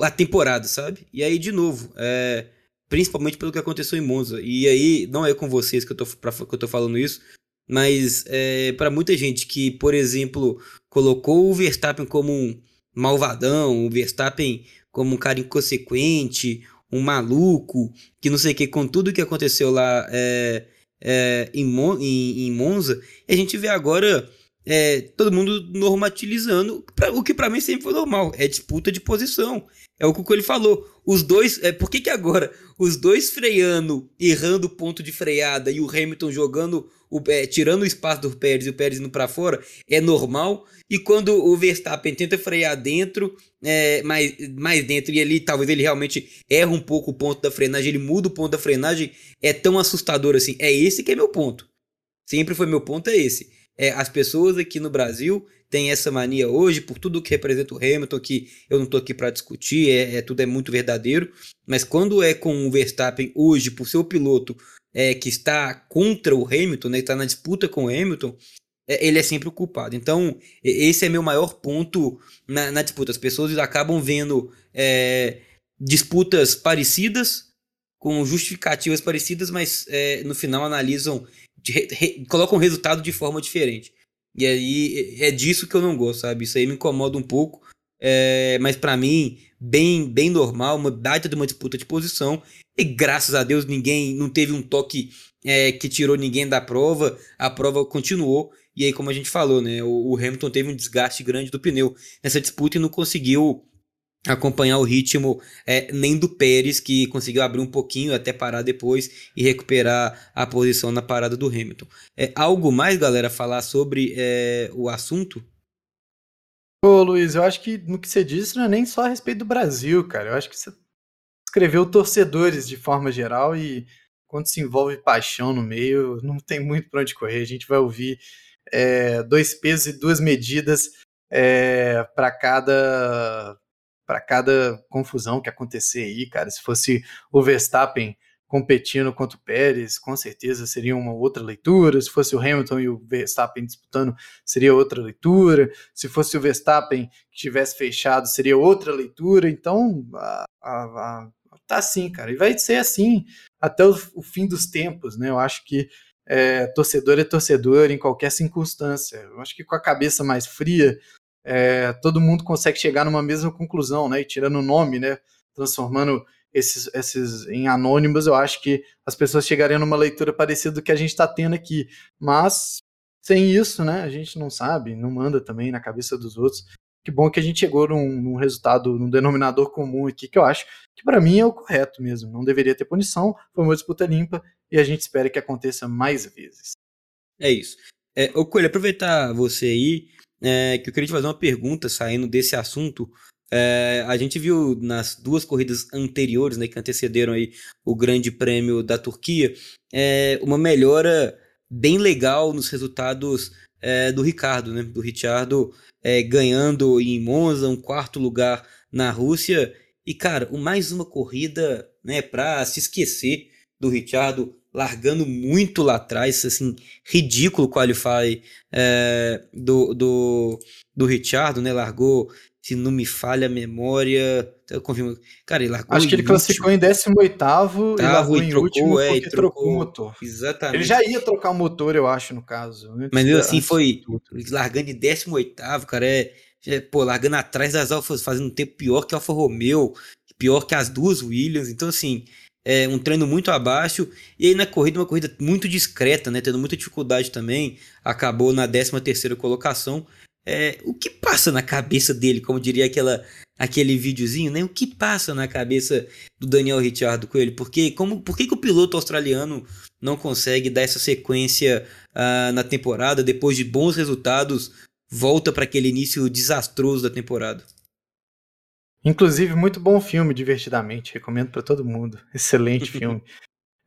a temporada, sabe? E aí, de novo, é, principalmente pelo que aconteceu em Monza. E aí, não é com vocês que eu tô, pra, que eu tô falando isso, mas é, para muita gente que, por exemplo, colocou o Verstappen como um malvadão, o Verstappen como um cara inconsequente, um maluco, que não sei o que, com tudo que aconteceu lá é, é, em, Mon em, em, Monza, a gente vê agora é, todo mundo normatilizando pra, o que para mim sempre foi normal, é disputa de posição. É o que ele falou. Os dois. É, por que, que agora os dois freando, errando o ponto de freada e o Hamilton jogando, o, é, tirando o espaço do Pérez e o Pérez indo para fora, é normal? E quando o Verstappen tenta frear dentro, é, mais, mais dentro, e ali talvez ele realmente erra um pouco o ponto da frenagem, ele muda o ponto da frenagem, é tão assustador assim. É esse que é meu ponto. Sempre foi meu ponto, é esse. É, as pessoas aqui no Brasil têm essa mania hoje, por tudo que representa o Hamilton, que eu não estou aqui para discutir, é, é, tudo é muito verdadeiro, mas quando é com o Verstappen hoje, por ser o piloto é, que está contra o Hamilton, né, está na disputa com o Hamilton, é, ele é sempre o culpado. Então, esse é meu maior ponto na, na disputa. As pessoas acabam vendo é, disputas parecidas, com justificativas parecidas, mas é, no final analisam, colocam o resultado de forma diferente. E aí é disso que eu não gosto, sabe? Isso aí me incomoda um pouco. É, mas para mim, bem, bem normal, uma baita de uma disputa de posição. E graças a Deus ninguém não teve um toque é, que tirou ninguém da prova. A prova continuou. E aí, como a gente falou, né? O, o Hamilton teve um desgaste grande do pneu nessa disputa e não conseguiu acompanhar o ritmo é, nem do Pérez, que conseguiu abrir um pouquinho até parar depois e recuperar a posição na parada do Hamilton. É, algo mais, galera, falar sobre é, o assunto? Ô Luiz, eu acho que no que você disse não é nem só a respeito do Brasil, cara. Eu acho que você escreveu torcedores de forma geral e quando se envolve paixão no meio, não tem muito para onde correr. A gente vai ouvir é, dois pesos e duas medidas é, para cada para cada confusão que acontecer aí, cara. Se fosse o Verstappen competindo contra o Pérez, com certeza seria uma outra leitura. Se fosse o Hamilton e o Verstappen disputando, seria outra leitura. Se fosse o Verstappen que tivesse fechado, seria outra leitura. Então, a, a, a, tá assim, cara. E vai ser assim até o, o fim dos tempos, né? Eu acho que é, torcedor é torcedor em qualquer circunstância. Eu acho que com a cabeça mais fria, é, todo mundo consegue chegar numa mesma conclusão, né? E tirando o nome, né? Transformando esses, esses em anônimos, eu acho que as pessoas chegariam numa leitura parecida do que a gente está tendo aqui. Mas sem isso, né? A gente não sabe, não manda também na cabeça dos outros. Que bom que a gente chegou num, num resultado, num denominador comum aqui, que eu acho que para mim é o correto mesmo. Não deveria ter punição, foi uma disputa limpa e a gente espera que aconteça mais vezes. É isso. É, ô Coelho, aproveitar você aí, é, que eu queria te fazer uma pergunta saindo desse assunto. É, a gente viu nas duas corridas anteriores, né, que antecederam aí o Grande Prêmio da Turquia, é, uma melhora bem legal nos resultados é, do Ricardo, né, do Ricciardo é, ganhando em Monza, um quarto lugar na Rússia. E cara, mais uma corrida, né, para se esquecer do Ricciardo largando muito lá atrás, assim, ridículo o qualify é, do, do, do Richard, né? Largou, se não me falha a memória, eu confirmo. Cara, ele largou. Acho que ele classificou em 18 e largou em trocou, último é, porque trocou, trocou o motor. Exatamente. Ele já ia trocar o motor, eu acho, no caso. Mas mesmo assim foi largando em 18, cara, é, é, pô, largando atrás das Alfas, fazendo um tempo pior que a Alfa Romeo, pior que as duas Williams. Então, assim, é, um treino muito abaixo. E aí na corrida, uma corrida muito discreta, né? Tendo muita dificuldade também. Acabou na 13 terceira colocação. É, o que passa na cabeça dele, como diria aquela, aquele videozinho, né? O que passa na cabeça do Daniel Ricciardo Coelho? Porque, como, por que, que o piloto australiano não consegue dar essa sequência uh, na temporada, depois de bons resultados, volta para aquele início desastroso da temporada? Inclusive, muito bom filme, divertidamente. Recomendo para todo mundo. [LAUGHS] Excelente [LAUGHS] filme.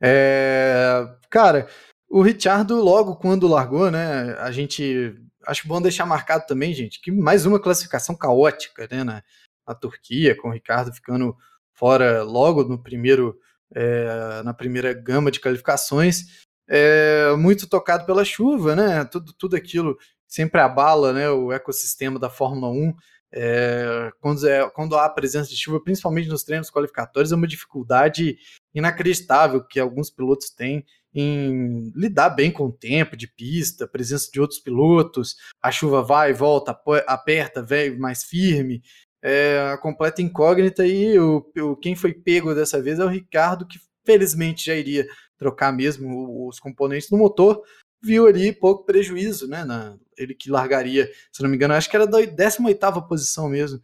É, cara, o Richardo, logo quando largou, né? A gente. Acho bom deixar marcado também, gente, que mais uma classificação caótica, né? Na, na Turquia, com o Ricardo ficando fora logo no primeiro. É, na primeira gama de qualificações. É, muito tocado pela chuva, né? Tudo, tudo aquilo sempre abala né, o ecossistema da Fórmula 1. É, quando, é, quando há presença de chuva, principalmente nos treinos qualificatórios, é uma dificuldade inacreditável que alguns pilotos têm em lidar bem com o tempo de pista, presença de outros pilotos, a chuva vai volta, aperta, vem mais firme, é a completa incógnita e o, o, quem foi pego dessa vez é o Ricardo, que felizmente já iria trocar mesmo os componentes do motor, viu ali pouco prejuízo, né? Na, ele que largaria, se não me engano, acho que era da 18 posição mesmo,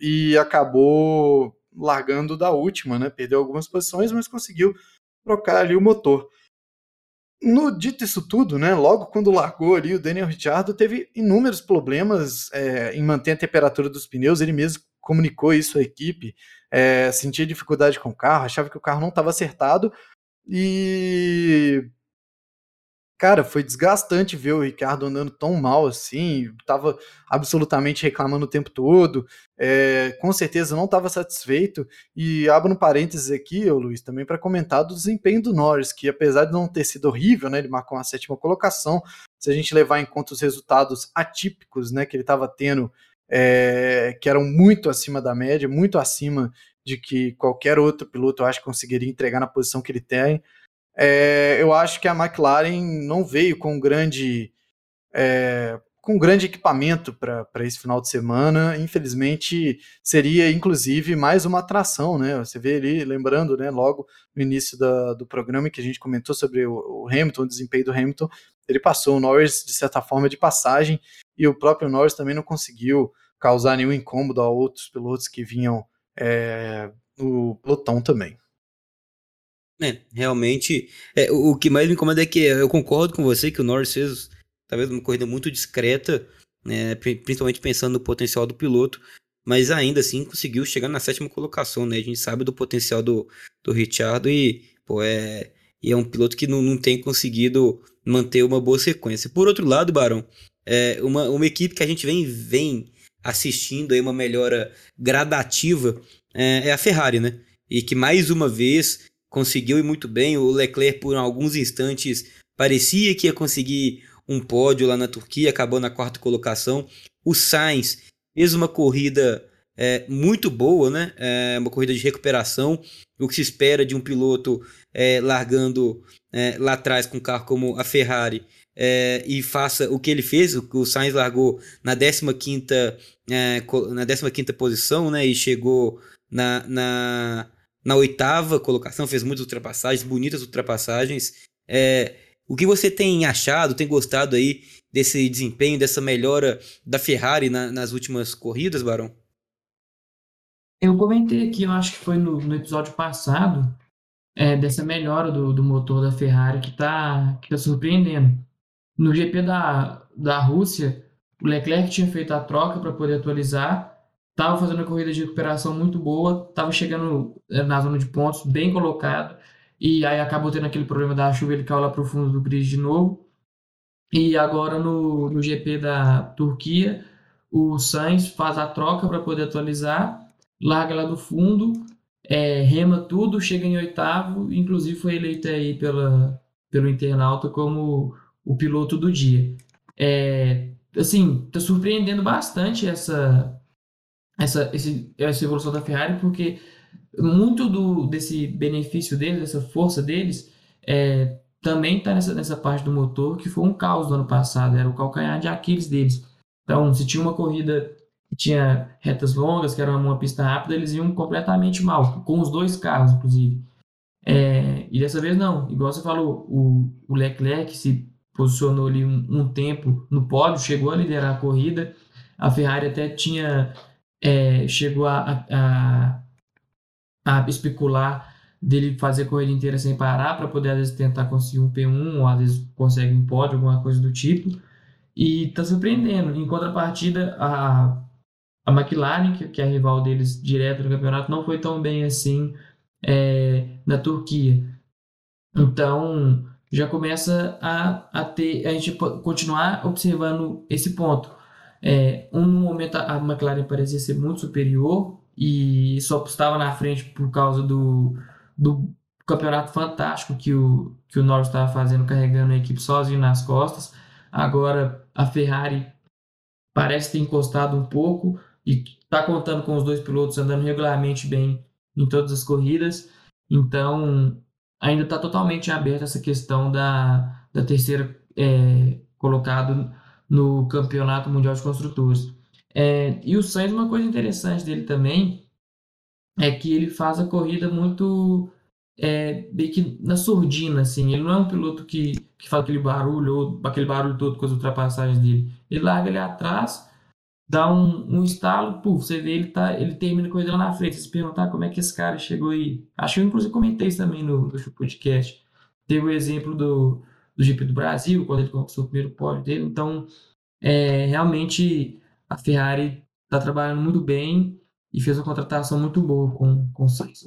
e acabou largando da última, né? Perdeu algumas posições, mas conseguiu trocar ali o motor. No dito isso tudo, né? Logo quando largou ali, o Daniel Ricciardo teve inúmeros problemas é, em manter a temperatura dos pneus. Ele mesmo comunicou isso à equipe, é, sentia dificuldade com o carro, achava que o carro não estava acertado e cara, foi desgastante ver o Ricardo andando tão mal assim, tava absolutamente reclamando o tempo todo, é, com certeza não estava satisfeito. E abro um parênteses aqui, ô Luiz, também para comentar do desempenho do Norris, que apesar de não ter sido horrível, né, ele marcou uma sétima colocação. Se a gente levar em conta os resultados atípicos, né, que ele estava tendo, é, que eram muito acima da média, muito acima de que qualquer outro piloto eu acho conseguiria entregar na posição que ele tem. É, eu acho que a McLaren não veio com grande, é, com grande equipamento para esse final de semana. Infelizmente, seria inclusive mais uma atração, né? Você vê ali, lembrando, né, logo no início da, do programa que a gente comentou sobre o, o Hamilton, o desempenho do Hamilton, ele passou o Norris de certa forma de passagem e o próprio Norris também não conseguiu causar nenhum incômodo a outros pilotos que vinham é, no pelotão também. É, realmente, é, o, o, que mais me incomoda é que eu concordo com você que o Norris fez talvez uma corrida muito discreta, né, principalmente pensando no potencial do piloto, mas ainda assim conseguiu chegar na sétima colocação, né? A gente sabe do potencial do, do Richard e, pô, é, e é um piloto que não, não tem conseguido manter uma boa sequência. Por outro lado, Barão, é uma, uma equipe que a gente vem, vem assistindo aí uma melhora gradativa é, é a Ferrari, né? E que mais uma vez conseguiu ir muito bem. O Leclerc, por alguns instantes, parecia que ia conseguir um pódio lá na Turquia, acabou na quarta colocação. O Sainz fez uma corrida é, muito boa, né? É, uma corrida de recuperação. O que se espera de um piloto é, largando é, lá atrás com um carro como a Ferrari é, e faça o que ele fez. O, o Sainz largou na 15 é, na 15 posição, né? E chegou na, na na oitava colocação, fez muitas ultrapassagens, bonitas ultrapassagens. É, o que você tem achado, tem gostado aí desse desempenho, dessa melhora da Ferrari na, nas últimas corridas, Barão? Eu comentei aqui, eu acho que foi no, no episódio passado, é, dessa melhora do, do motor da Ferrari que está que tá surpreendendo. No GP da, da Rússia, o Leclerc tinha feito a troca para poder atualizar Tava fazendo uma corrida de recuperação muito boa, tava chegando eh, na zona de pontos, bem colocado, e aí acabou tendo aquele problema da chuva, ele caiu lá pro fundo do grid de novo. E agora no, no GP da Turquia, o Sainz faz a troca para poder atualizar, larga lá do fundo, é, rema tudo, chega em oitavo, inclusive foi eleito aí pela, pelo internauta como o piloto do dia. É, assim, tá surpreendendo bastante essa essa, esse, essa evolução da Ferrari, porque muito do, desse benefício deles, dessa força deles, é, também está nessa, nessa parte do motor, que foi um caos do ano passado, era o calcanhar de Aquiles deles. Então, se tinha uma corrida que tinha retas longas, que era uma pista rápida, eles iam completamente mal, com os dois carros, inclusive. É, e dessa vez não, igual você falou, o, o Leclerc se posicionou ali um, um tempo no pódio, chegou a liderar a corrida, a Ferrari até tinha é, chegou a, a, a, especular dele fazer corrida inteira sem parar para poder às vezes tentar conseguir um P1 ou às vezes consegue um pódio, alguma coisa do tipo. E está surpreendendo. Em contrapartida, a, a McLaren, que, que é a rival deles direto no campeonato, não foi tão bem assim é, na Turquia. Então já começa a, a ter a gente continuar observando esse ponto. É, um momento a McLaren parecia ser muito superior e só estava na frente por causa do, do campeonato fantástico que o, que o Norris estava fazendo, carregando a equipe sozinho nas costas. Agora a Ferrari parece ter encostado um pouco e está contando com os dois pilotos andando regularmente bem em todas as corridas. Então ainda está totalmente aberta essa questão da, da terceira é, colocado no Campeonato Mundial de Construtores. É, e o Sainz, uma coisa interessante dele também é que ele faz a corrida muito é, meio que na surdina, assim. Ele não é um piloto que, que faz aquele barulho, ou aquele barulho todo com as ultrapassagens dele. Ele larga ali atrás, dá um, um estalo, puf, você vê ele, tá, ele termina a corrida lá na frente. Você se perguntar como é que esse cara chegou aí. Acho que eu inclusive comentei isso também no, no podcast. Teve o exemplo do, do GP do Brasil, quando ele conquistou o primeiro pódio dele. Então, é, realmente a Ferrari está trabalhando muito bem e fez uma contratação muito boa com, com o Sainz.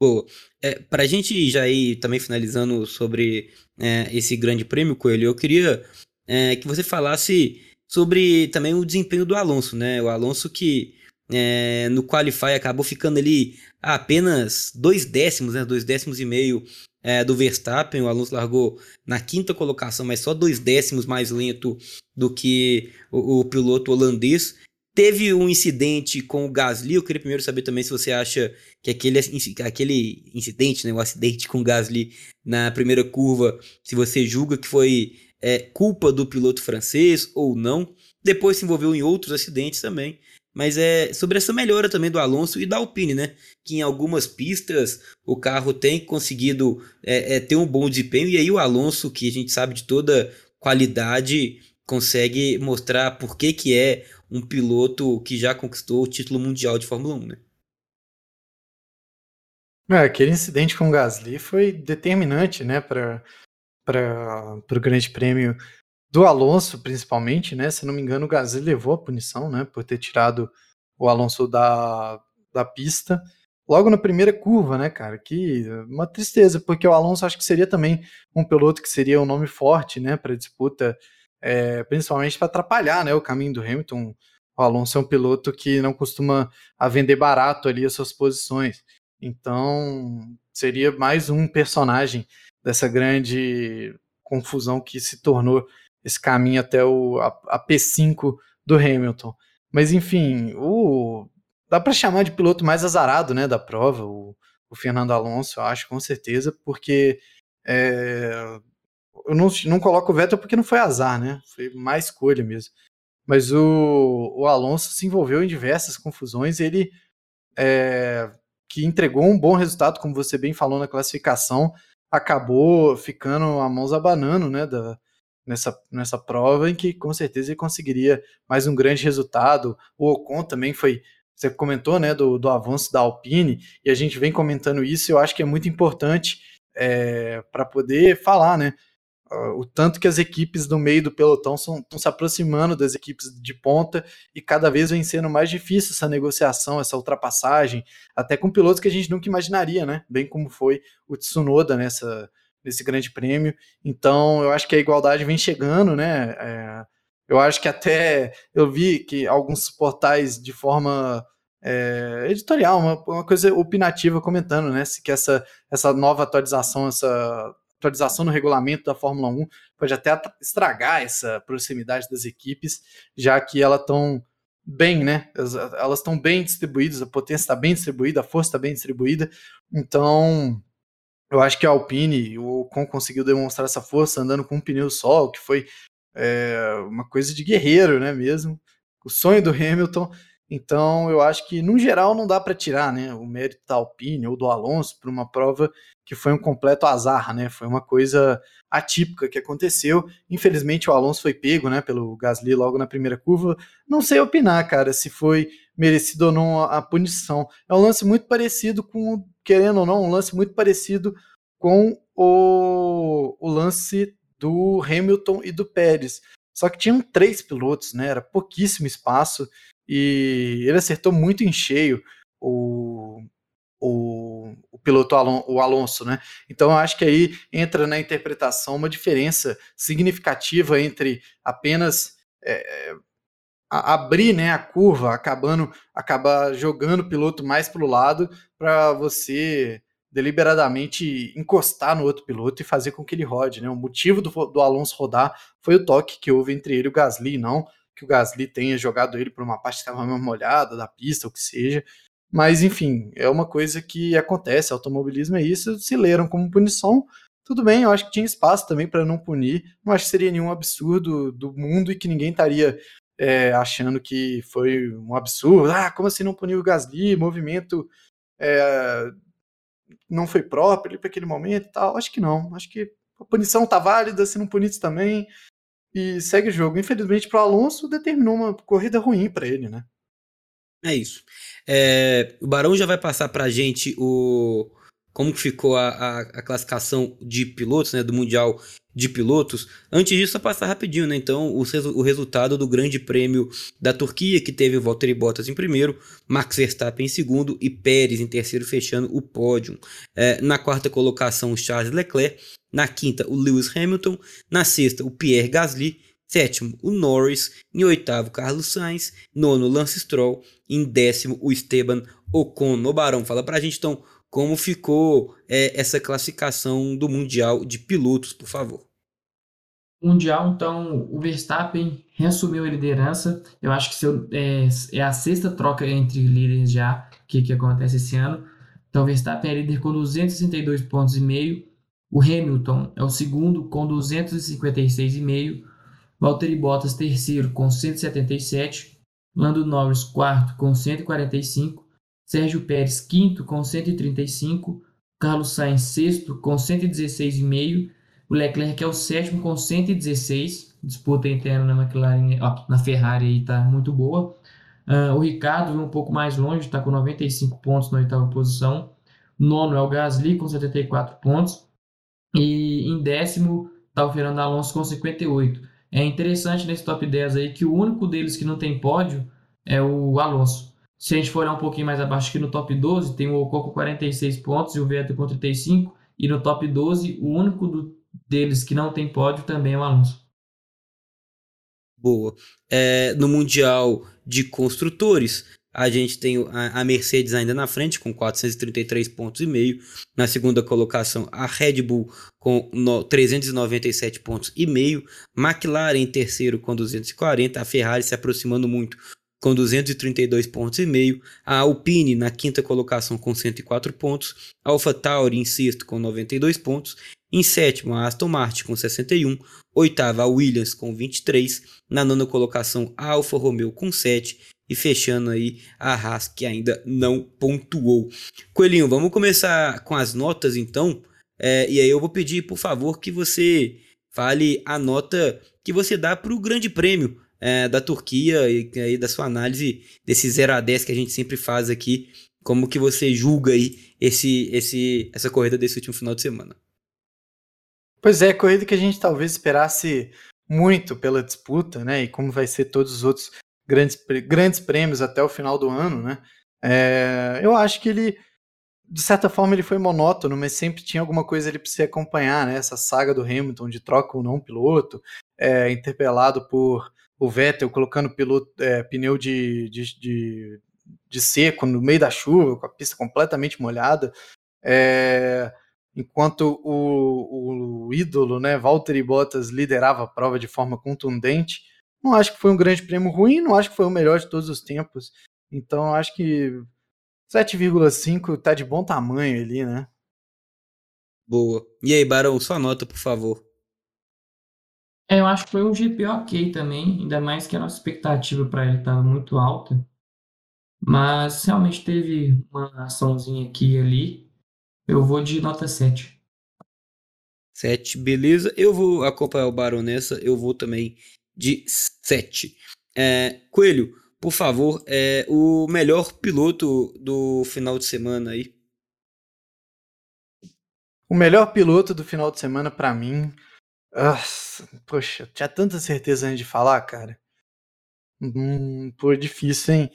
Boa. É, para a gente já ir também finalizando sobre é, esse grande prêmio, Coelho, eu queria é, que você falasse sobre também o desempenho do Alonso, né? O Alonso que é, no Qualify acabou ficando ali apenas dois décimos, né? Dois décimos e meio é, do Verstappen. O Alonso largou na quinta colocação, mas só dois décimos mais lento do que o, o piloto holandês. Teve um incidente com o Gasly. Eu queria primeiro saber também se você acha que aquele, aquele incidente, né, o acidente com o Gasly na primeira curva, se você julga que foi é, culpa do piloto francês ou não. Depois se envolveu em outros acidentes também. Mas é sobre essa melhora também do Alonso e da Alpine, né? Que em algumas pistas o carro tem conseguido é, é, ter um bom desempenho. E aí o Alonso, que a gente sabe de toda qualidade, consegue mostrar por que, que é um piloto que já conquistou o título mundial de Fórmula 1, né? É, aquele incidente com o Gasly foi determinante, né, para o Grande Prêmio do Alonso, principalmente, né? Se não me engano, o Gasly levou a punição, né, por ter tirado o Alonso da, da pista logo na primeira curva, né, cara? Que uma tristeza, porque o Alonso acho que seria também um piloto que seria um nome forte, né, para disputa é, principalmente para atrapalhar né, o caminho do Hamilton. O Alonso é um piloto que não costuma a vender barato ali as suas posições. Então, seria mais um personagem dessa grande confusão que se tornou esse caminho até o, a, a P5 do Hamilton. Mas, enfim, o, dá para chamar de piloto mais azarado né, da prova, o, o Fernando Alonso, eu acho, com certeza, porque é, eu não, não coloco o Vettel porque não foi azar, né? Foi mais escolha mesmo. Mas o, o Alonso se envolveu em diversas confusões. Ele é, que entregou um bom resultado, como você bem falou na classificação, acabou ficando a mãos abanando, né? Da, nessa, nessa prova em que com certeza ele conseguiria mais um grande resultado. O Ocon também foi você comentou né, do, do avanço da Alpine, e a gente vem comentando isso, eu acho que é muito importante é, para poder falar, né? o tanto que as equipes do meio do pelotão estão se aproximando das equipes de ponta e cada vez vem sendo mais difícil essa negociação, essa ultrapassagem, até com pilotos que a gente nunca imaginaria, né? Bem como foi o Tsunoda nessa, nesse grande prêmio. Então, eu acho que a igualdade vem chegando, né? É, eu acho que até eu vi que alguns portais de forma é, editorial, uma, uma, coisa opinativa comentando, né? Se que essa, essa nova atualização, essa atualização no regulamento da Fórmula 1 pode até estragar essa proximidade das equipes, já que elas estão bem, né? Elas estão bem distribuídas, a potência está bem distribuída, a força está bem distribuída. Então, eu acho que a Alpine, o Ocon conseguiu demonstrar essa força andando com um pneu só, que foi é, uma coisa de guerreiro, né? Mesmo o sonho do Hamilton. Então, eu acho que, no geral, não dá para tirar né, o mérito da Alpine ou do Alonso para uma prova que foi um completo azar, né? Foi uma coisa atípica que aconteceu. Infelizmente, o Alonso foi pego né, pelo Gasly logo na primeira curva. Não sei opinar, cara, se foi merecido ou não a punição. É um lance muito parecido com, querendo ou não, um lance muito parecido com o, o lance do Hamilton e do Pérez. Só que tinham três pilotos, né? Era pouquíssimo espaço e ele acertou muito em cheio o, o, o piloto Alon, o Alonso, né? Então eu acho que aí entra na interpretação uma diferença significativa entre apenas é, a, abrir né, a curva, acabando acabar jogando o piloto mais para o lado para você deliberadamente encostar no outro piloto e fazer com que ele rode. Né? O motivo do, do Alonso rodar foi o toque que houve entre ele e o Gasly, não que o Gasly tenha jogado ele por uma parte que estava mais molhada da pista, o que seja. Mas, enfim, é uma coisa que acontece, automobilismo é isso, se leram como punição, tudo bem, eu acho que tinha espaço também para não punir, não acho que seria nenhum absurdo do mundo e que ninguém estaria é, achando que foi um absurdo, ah, como assim não puniu o Gasly, movimento é, não foi próprio para aquele momento e tal, acho que não, acho que a punição tá válida, se não punisse também, e segue o jogo. Infelizmente, para o Alonso, determinou uma corrida ruim para ele, né? É isso. É, o Barão já vai passar para a gente o, como ficou a, a, a, classificação de pilotos, né, do Mundial de Pilotos. Antes disso, só passar rapidinho, né? Então, o, o resultado do Grande Prêmio da Turquia, que teve Valtteri Bottas em primeiro, Max Verstappen em segundo e Pérez em terceiro, fechando o pódio. É, na quarta colocação, Charles Leclerc. Na quinta, o Lewis Hamilton. Na sexta, o Pierre Gasly. Sétimo, o Norris. Em oitavo, Carlos Sainz. Nono, Lance Stroll. Em décimo, o Esteban Ocon. O Barão, fala pra gente então como ficou é, essa classificação do Mundial de pilotos, por favor. Mundial, então, o Verstappen reassumiu a liderança. Eu acho que seu, é, é, a sexta troca entre líderes já que, que acontece esse ano. Então, o Verstappen é líder com 262 pontos e meio. O Hamilton é o segundo com 256,5. Valtteri Bottas terceiro com 177. Lando Norris quarto com 145. Sérgio Pérez, quinto, com 135. Carlos Sainz, sexto, com 116,5. O Leclerc é o sétimo, com 116. Disputa interna na McLaren, ó, na Ferrari aí tá muito boa. Uh, o Ricardo um pouco mais longe, está com 95 pontos na oitava posição. Nono é o Gasly, com 74 pontos. E em décimo está o Fernando Alonso com 58. É interessante nesse top 10 aí que o único deles que não tem pódio é o Alonso. Se a gente for olhar um pouquinho mais abaixo aqui no top 12, tem o Ocon com 46 pontos e o Vettel com 35. E no top 12, o único do, deles que não tem pódio também é o Alonso. Boa. É, no Mundial de Construtores, a gente tem a, Mercedes ainda na frente com 433 pontos e meio. Na segunda colocação, a Red Bull com no, 397 pontos e meio. McLaren em terceiro com 240. A Ferrari se aproximando muito com 232 pontos e meio, a Alpine na quinta colocação com 104 pontos, a AlphaTauri em sexto com 92 pontos, em sétimo a Aston Martin com 61, oitava a Williams com 23, na nona colocação a Alfa Romeo com 7 e fechando aí a Haas que ainda não pontuou. Coelhinho, vamos começar com as notas então, é, e aí eu vou pedir por favor que você fale a nota que você dá para o Grande Prêmio é, da Turquia e aí da sua análise desse 0 a 10 que a gente sempre faz aqui. Como que você julga aí esse, esse, essa corrida desse último final de semana? Pois é, corrida que a gente talvez esperasse muito pela disputa, né? E como vai ser todos os outros grandes, grandes prêmios até o final do ano, né? É, eu acho que ele, de certa forma, ele foi monótono, mas sempre tinha alguma coisa para se acompanhar, né? Essa saga do Hamilton de troca ou não piloto, é, interpelado por o Vettel colocando piloto, é, pneu de, de, de, de, seco no meio da chuva, com a pista completamente molhada. É, enquanto o, o, ídolo, né, Valtteri Bottas, liderava a prova de forma contundente. Não acho que foi um grande prêmio ruim, não acho que foi o melhor de todos os tempos. Então acho que 7,5 tá de bom tamanho ali, né? Boa. E aí, Barão, sua nota, por favor. É, eu acho que foi um GP ok também, ainda mais que a nossa expectativa para ele estava muito alta. Mas realmente teve uma açãozinha aqui e ali. Eu vou de nota 7. 7, beleza. Eu vou acompanhar o Barão nessa, eu vou também de 7. É, Coelho, por favor, é o melhor piloto do final de semana aí. O melhor piloto do final de semana para mim nossa, poxa, tinha tanta certeza antes de falar, cara. Hum, pô, difícil, hein?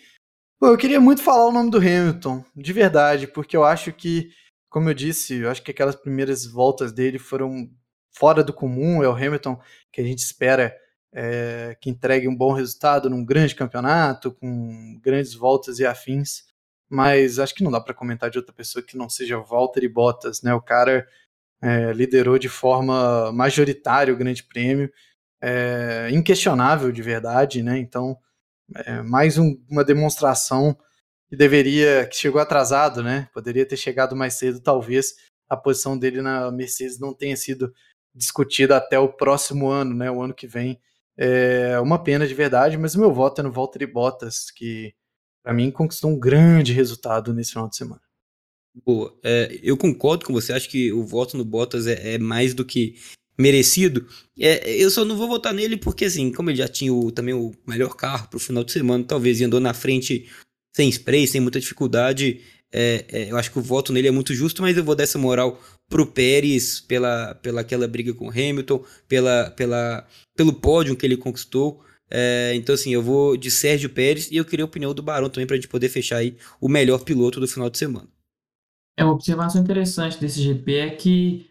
Pô, eu queria muito falar o nome do Hamilton, de verdade, porque eu acho que, como eu disse, eu acho que aquelas primeiras voltas dele foram fora do comum. É o Hamilton que a gente espera é, que entregue um bom resultado num grande campeonato, com grandes voltas e afins. Mas acho que não dá para comentar de outra pessoa que não seja Walter e Bottas, né? O cara é, liderou de forma majoritária o Grande Prêmio, é, inquestionável de verdade, né? Então, mais um, uma demonstração que deveria, que chegou atrasado, né? Poderia ter chegado mais cedo, talvez a posição dele na Mercedes não tenha sido discutida até o próximo ano, né? O ano que vem. É uma pena de verdade, mas o meu voto é no Valtteri Bottas, que para mim conquistou um grande resultado nesse final de semana. Boa. É, eu concordo com você, acho que o voto no Bottas é, é mais do que merecido. É, eu só não vou votar nele porque, assim, como ele já tinha o, também o melhor carro para o final de semana, talvez andou na frente sem spray, sem muita dificuldade, é, é, eu acho que o voto nele é muito justo, mas eu vou dar essa moral pro Pérez pela, pela aquela briga com Hamilton, pela, pela, pelo pódio que ele conquistou. É, então, assim, eu vou de Sérgio Pérez e eu queria a opinião do Barão também pra gente poder fechar aí o melhor piloto do final de semana. É uma observação interessante desse GP é que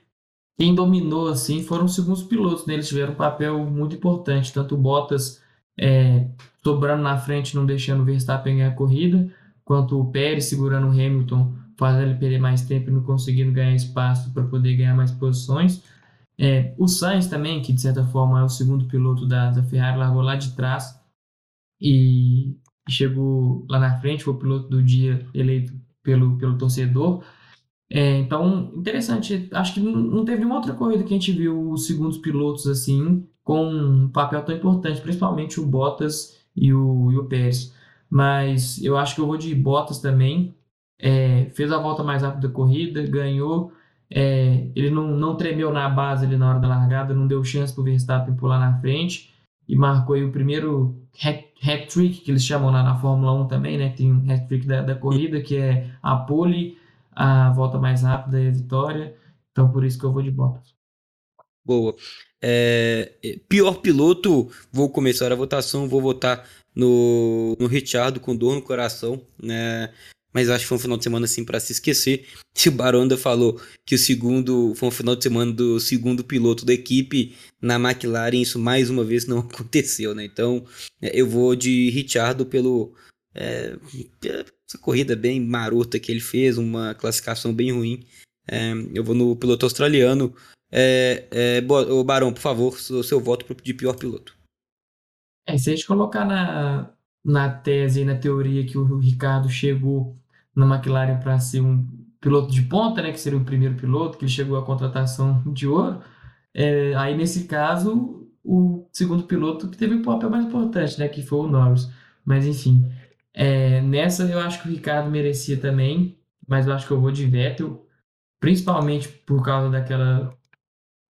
quem dominou assim foram os segundos pilotos, né? Eles tiveram um papel muito importante, tanto Bottas é, sobrando na frente, não deixando o Verstappen ganhar a corrida, quanto o Pérez segurando o Hamilton, fazendo ele perder mais tempo e não conseguindo ganhar espaço para poder ganhar mais posições. É, o Sainz também, que de certa forma é o segundo piloto da, da Ferrari, largou lá de trás e chegou lá na frente, foi o piloto do dia eleito pelo, pelo torcedor. É, então, interessante. Acho que não teve nenhuma outra corrida que a gente viu os segundos pilotos assim, com um papel tão importante, principalmente o Bottas e o, e o Pérez. Mas eu acho que eu vou de Bottas também. É, fez a volta mais rápida da corrida, ganhou. É, ele não, não tremeu na base ali na hora da largada, não deu chance para o Verstappen pular na frente e marcou o primeiro hat-trick que eles chamam lá na Fórmula 1 também, né? Tem um hat-trick da, da corrida que é a pole, a volta mais rápida e a vitória. Então por isso que eu vou de Bottas. Boa. É, pior piloto, vou começar a votação, vou votar no, no Richard com dor no coração, né? Mas acho que foi um final de semana assim para se esquecer. Se [LAUGHS] o Baronda falou que o segundo foi um final de semana do segundo piloto da equipe na McLaren, isso mais uma vez não [LAUGHS] aconteceu, né? Então é, eu vou de Richard pelo é, essa corrida bem marota que ele fez, uma classificação bem ruim. É, eu vou no piloto australiano. É, é, o Barão, por favor, seu voto de pior piloto. É, se a gente colocar na, na tese e na teoria que o Ricardo chegou na McLaren para ser um piloto de ponta, né, que seria o primeiro piloto, que ele chegou à contratação de ouro, é, aí nesse caso o segundo piloto que teve o papel mais importante, né, que foi o Norris. Mas enfim, é, nessa eu acho que o Ricardo merecia também, mas eu acho que eu vou de Vettel, principalmente por causa daquela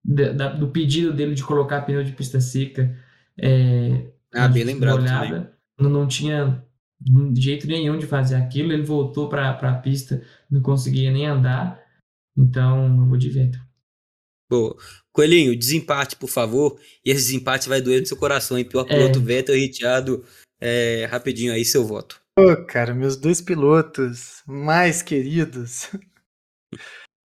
da, do pedido dele de colocar pneu de pista seca. É, ah, bem lembrado. Olhada, não, não tinha de jeito nenhum de fazer aquilo. Ele voltou para a pista, não conseguia nem andar. Então, eu vou de Vettel. Boa. Coelhinho, desempate, por favor. E esse desempate vai doer no seu coração, hein? Pior piloto, é. Vettel e Ricciardo. É, rapidinho aí, seu voto. Pô, cara, meus dois pilotos mais queridos.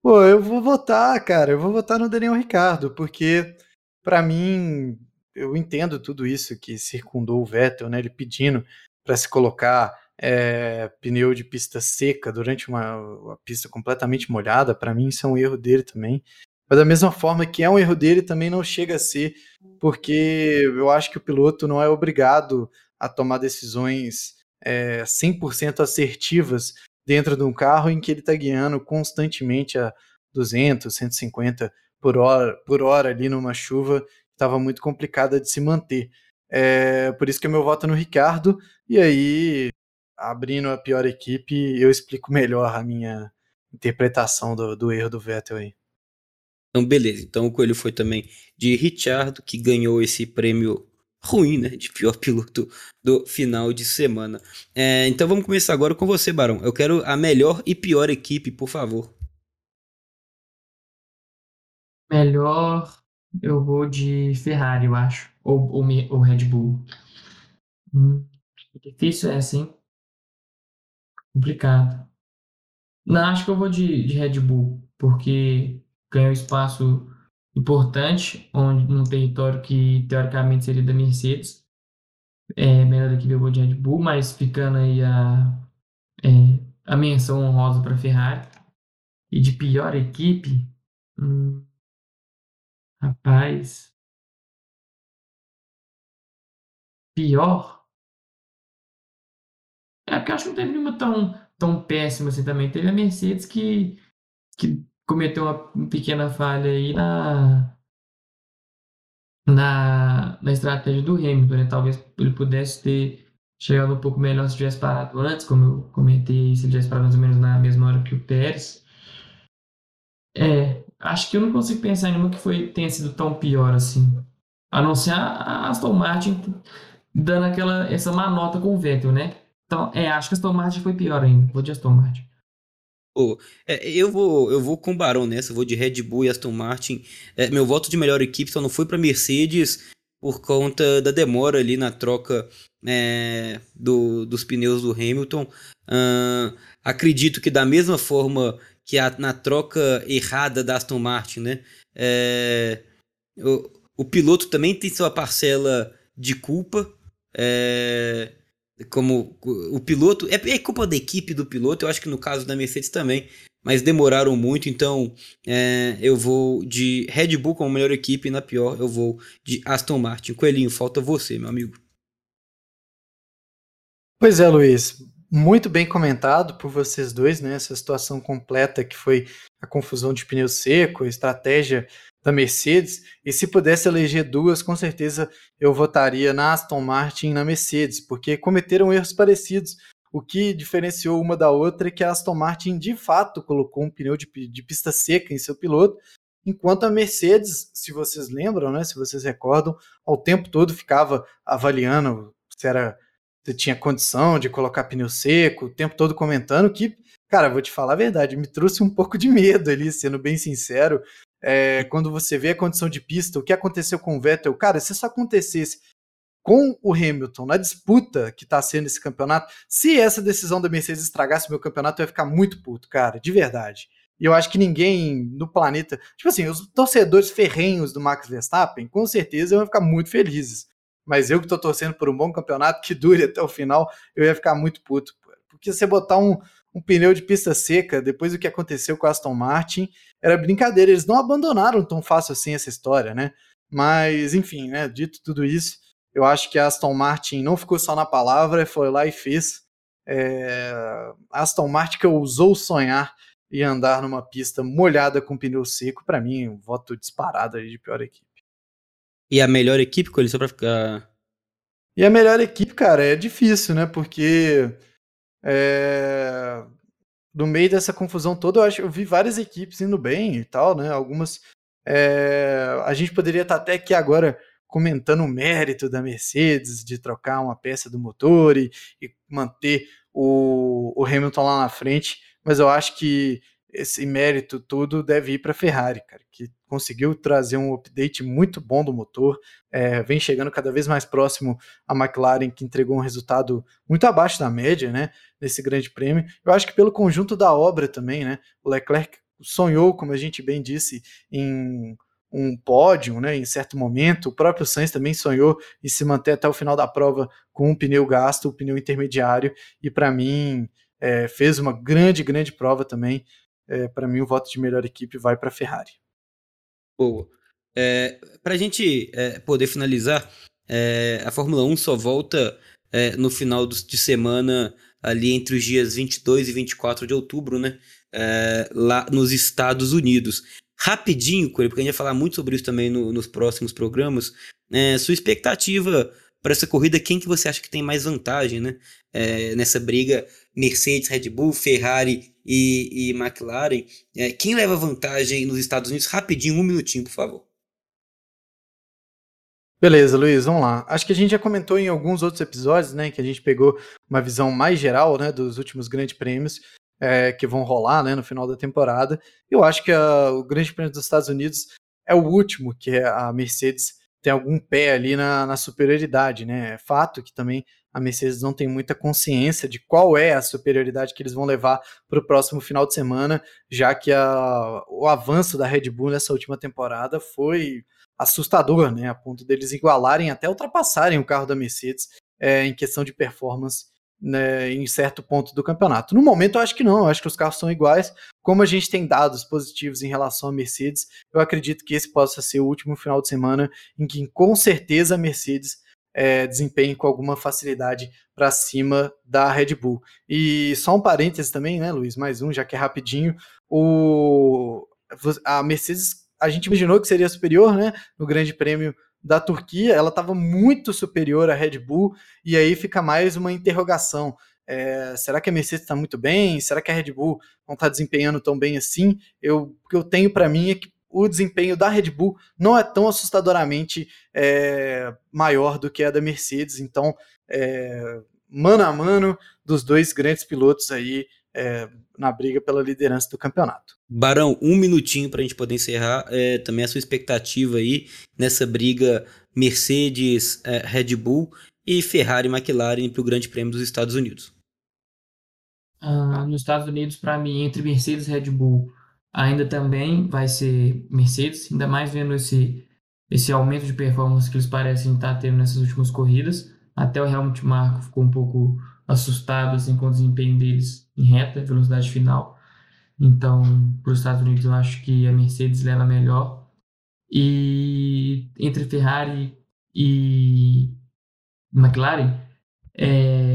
Pô, eu vou votar, cara. Eu vou votar no Daniel Ricardo, porque para mim, eu entendo tudo isso que circundou o Vettel, né? Ele pedindo para se colocar é, pneu de pista seca durante uma, uma pista completamente molhada, para mim isso é um erro dele também. Mas da mesma forma que é um erro dele, também não chega a ser, porque eu acho que o piloto não é obrigado a tomar decisões é, 100% assertivas dentro de um carro em que ele está guiando constantemente a 200, 150 por hora, por hora ali numa chuva estava muito complicada de se manter. É, por isso que o meu voto é no Ricardo. E aí, abrindo a pior equipe, eu explico melhor a minha interpretação do, do erro do Vettel aí. Então, beleza. Então, o Coelho foi também de Richard, que ganhou esse prêmio ruim, né? De pior piloto do final de semana. É, então, vamos começar agora com você, Barão. Eu quero a melhor e pior equipe, por favor. Melhor, eu vou de Ferrari, eu acho. Ou, ou, ou Red Bull. Hum, difícil é assim. Complicado. Não, acho que eu vou de, de Red Bull, porque ganhou espaço importante, onde num território que teoricamente seria da Mercedes. É, melhor equipe eu vou de Red Bull, mas ficando aí a, é, a menção honrosa para Ferrari. E de pior equipe, hum, rapaz, pior é porque eu acho que não teve nenhuma tão, tão péssima assim também. Teve a Mercedes que, que cometeu uma pequena falha aí na, na, na estratégia do Hamilton, né? Talvez ele pudesse ter chegado um pouco melhor se tivesse parado antes, como eu comentei, se ele tivesse parado mais ou menos na mesma hora que o Pérez. É, acho que eu não consigo pensar em nenhuma que foi, tenha sido tão pior assim. A não ser a Aston Martin dando aquela, essa manota com o Vettel, né? Então, é, acho que a Aston Martin foi pior ainda. Vou de Aston Martin. Pô, é, eu vou eu vou com o Barão nessa, vou de Red Bull e Aston Martin. É, meu voto de melhor equipe só não foi para Mercedes por conta da demora ali na troca é, do, dos pneus do Hamilton. Uh, acredito que da mesma forma que a, na troca errada da Aston Martin, né? É, o, o piloto também tem sua parcela de culpa. É, como o piloto. É, é, culpa da equipe do piloto, eu acho que no caso da Mercedes também. Mas demoraram muito, então é, eu vou de Red Bull como melhor equipe, na pior eu vou de Aston Martin. Coelhinho, falta você, meu amigo. Pois é, Luiz. Muito bem comentado por vocês dois, né? Essa situação completa que foi a confusão de pneu seco, a estratégia da Mercedes, e se pudesse eleger duas, com certeza eu votaria na Aston Martin e na Mercedes, porque cometeram erros parecidos. O que diferenciou uma da outra é que a Aston Martin de fato colocou um pneu de, de pista seca em seu piloto, enquanto a Mercedes, se vocês lembram, né, se vocês recordam, ao tempo todo ficava avaliando se era tinha condição de colocar pneu seco, o tempo todo comentando que, cara, vou te falar a verdade, me trouxe um pouco de medo ali, sendo bem sincero, é, quando você vê a condição de pista, o que aconteceu com o Vettel, cara, se isso acontecesse com o Hamilton na disputa que tá sendo esse campeonato, se essa decisão da Mercedes estragasse o meu campeonato, eu ia ficar muito puto, cara, de verdade. E eu acho que ninguém no planeta, tipo assim, os torcedores ferrenhos do Max Verstappen, com certeza iam ficar muito felizes. Mas eu que tô torcendo por um bom campeonato que dure até o final, eu ia ficar muito puto. Porque você botar um, um pneu de pista seca, depois do que aconteceu com a Aston Martin, era brincadeira. Eles não abandonaram tão fácil assim essa história, né? Mas, enfim, né? Dito tudo isso, eu acho que a Aston Martin não ficou só na palavra, foi lá e fez. É... A Aston Martin ousou sonhar e andar numa pista molhada com pneu seco, para mim, um voto disparado aí de pior equipe. E a melhor equipe, Cole, só pra ficar. E a melhor equipe, cara, é difícil, né? Porque é... No meio dessa confusão toda, eu acho eu vi várias equipes indo bem e tal, né? Algumas. É... A gente poderia estar até aqui agora comentando o mérito da Mercedes de trocar uma peça do motor e, e manter o, o Hamilton lá na frente, mas eu acho que esse mérito tudo deve ir para a Ferrari, cara, que conseguiu trazer um update muito bom do motor, é, vem chegando cada vez mais próximo a McLaren, que entregou um resultado muito abaixo da média, né, nesse grande prêmio. Eu acho que pelo conjunto da obra também, né, o Leclerc sonhou, como a gente bem disse, em um pódio, né, em certo momento. O próprio Sainz também sonhou em se manter até o final da prova com um pneu gasto, o um pneu intermediário, e para mim é, fez uma grande, grande prova também é, para mim o voto de melhor equipe vai para a Ferrari. Boa. É, para a gente é, poder finalizar, é, a Fórmula 1 só volta é, no final de semana, ali entre os dias 22 e 24 de outubro, né? É, lá nos Estados Unidos. Rapidinho, porque a gente vai falar muito sobre isso também no, nos próximos programas. É, sua expectativa para essa corrida, quem que você acha que tem mais vantagem, né? nessa briga Mercedes, Red Bull, Ferrari e, e McLaren. É, quem leva vantagem nos Estados Unidos? Rapidinho, um minutinho, por favor. Beleza, Luiz, vamos lá. Acho que a gente já comentou em alguns outros episódios, né, que a gente pegou uma visão mais geral, né, dos últimos grandes prêmios é, que vão rolar, né, no final da temporada. Eu acho que a, o Grande Prêmio dos Estados Unidos é o último que a Mercedes tem algum pé ali na, na superioridade, né? É fato que também a Mercedes não tem muita consciência de qual é a superioridade que eles vão levar para o próximo final de semana, já que a, o avanço da Red Bull nessa última temporada foi assustador, né, a ponto deles igualarem até ultrapassarem o carro da Mercedes é, em questão de performance né, em certo ponto do campeonato. No momento, eu acho que não, eu acho que os carros são iguais. Como a gente tem dados positivos em relação à Mercedes, eu acredito que esse possa ser o último final de semana em que, com certeza, a Mercedes é, desempenhe com alguma facilidade para cima da Red Bull. E só um parêntese também, né, Luiz? Mais um, já que é rapidinho. O, a Mercedes, a gente imaginou que seria superior, né, no Grande Prêmio da Turquia, ela estava muito superior à Red Bull, e aí fica mais uma interrogação. É, será que a Mercedes está muito bem? Será que a Red Bull não está desempenhando tão bem assim? Eu, o que eu tenho para mim é que o desempenho da Red Bull não é tão assustadoramente é, maior do que a da Mercedes. Então, é, mano a mano dos dois grandes pilotos aí, é, na briga pela liderança do campeonato. Barão, um minutinho para a gente poder encerrar. Também a sua expectativa aí nessa briga Mercedes, Red Bull e Ferrari e McLaren para o Grande Prêmio dos Estados Unidos. Uh, nos Estados Unidos, para mim, entre Mercedes e Red Bull, ainda também vai ser Mercedes, ainda mais vendo esse, esse aumento de performance que eles parecem estar tendo nessas últimas corridas. Até o Helmut Marko ficou um pouco assustado assim, com o desempenho deles em reta, velocidade final. Então, para os Estados Unidos, eu acho que a Mercedes leva melhor. E entre Ferrari e McLaren, é...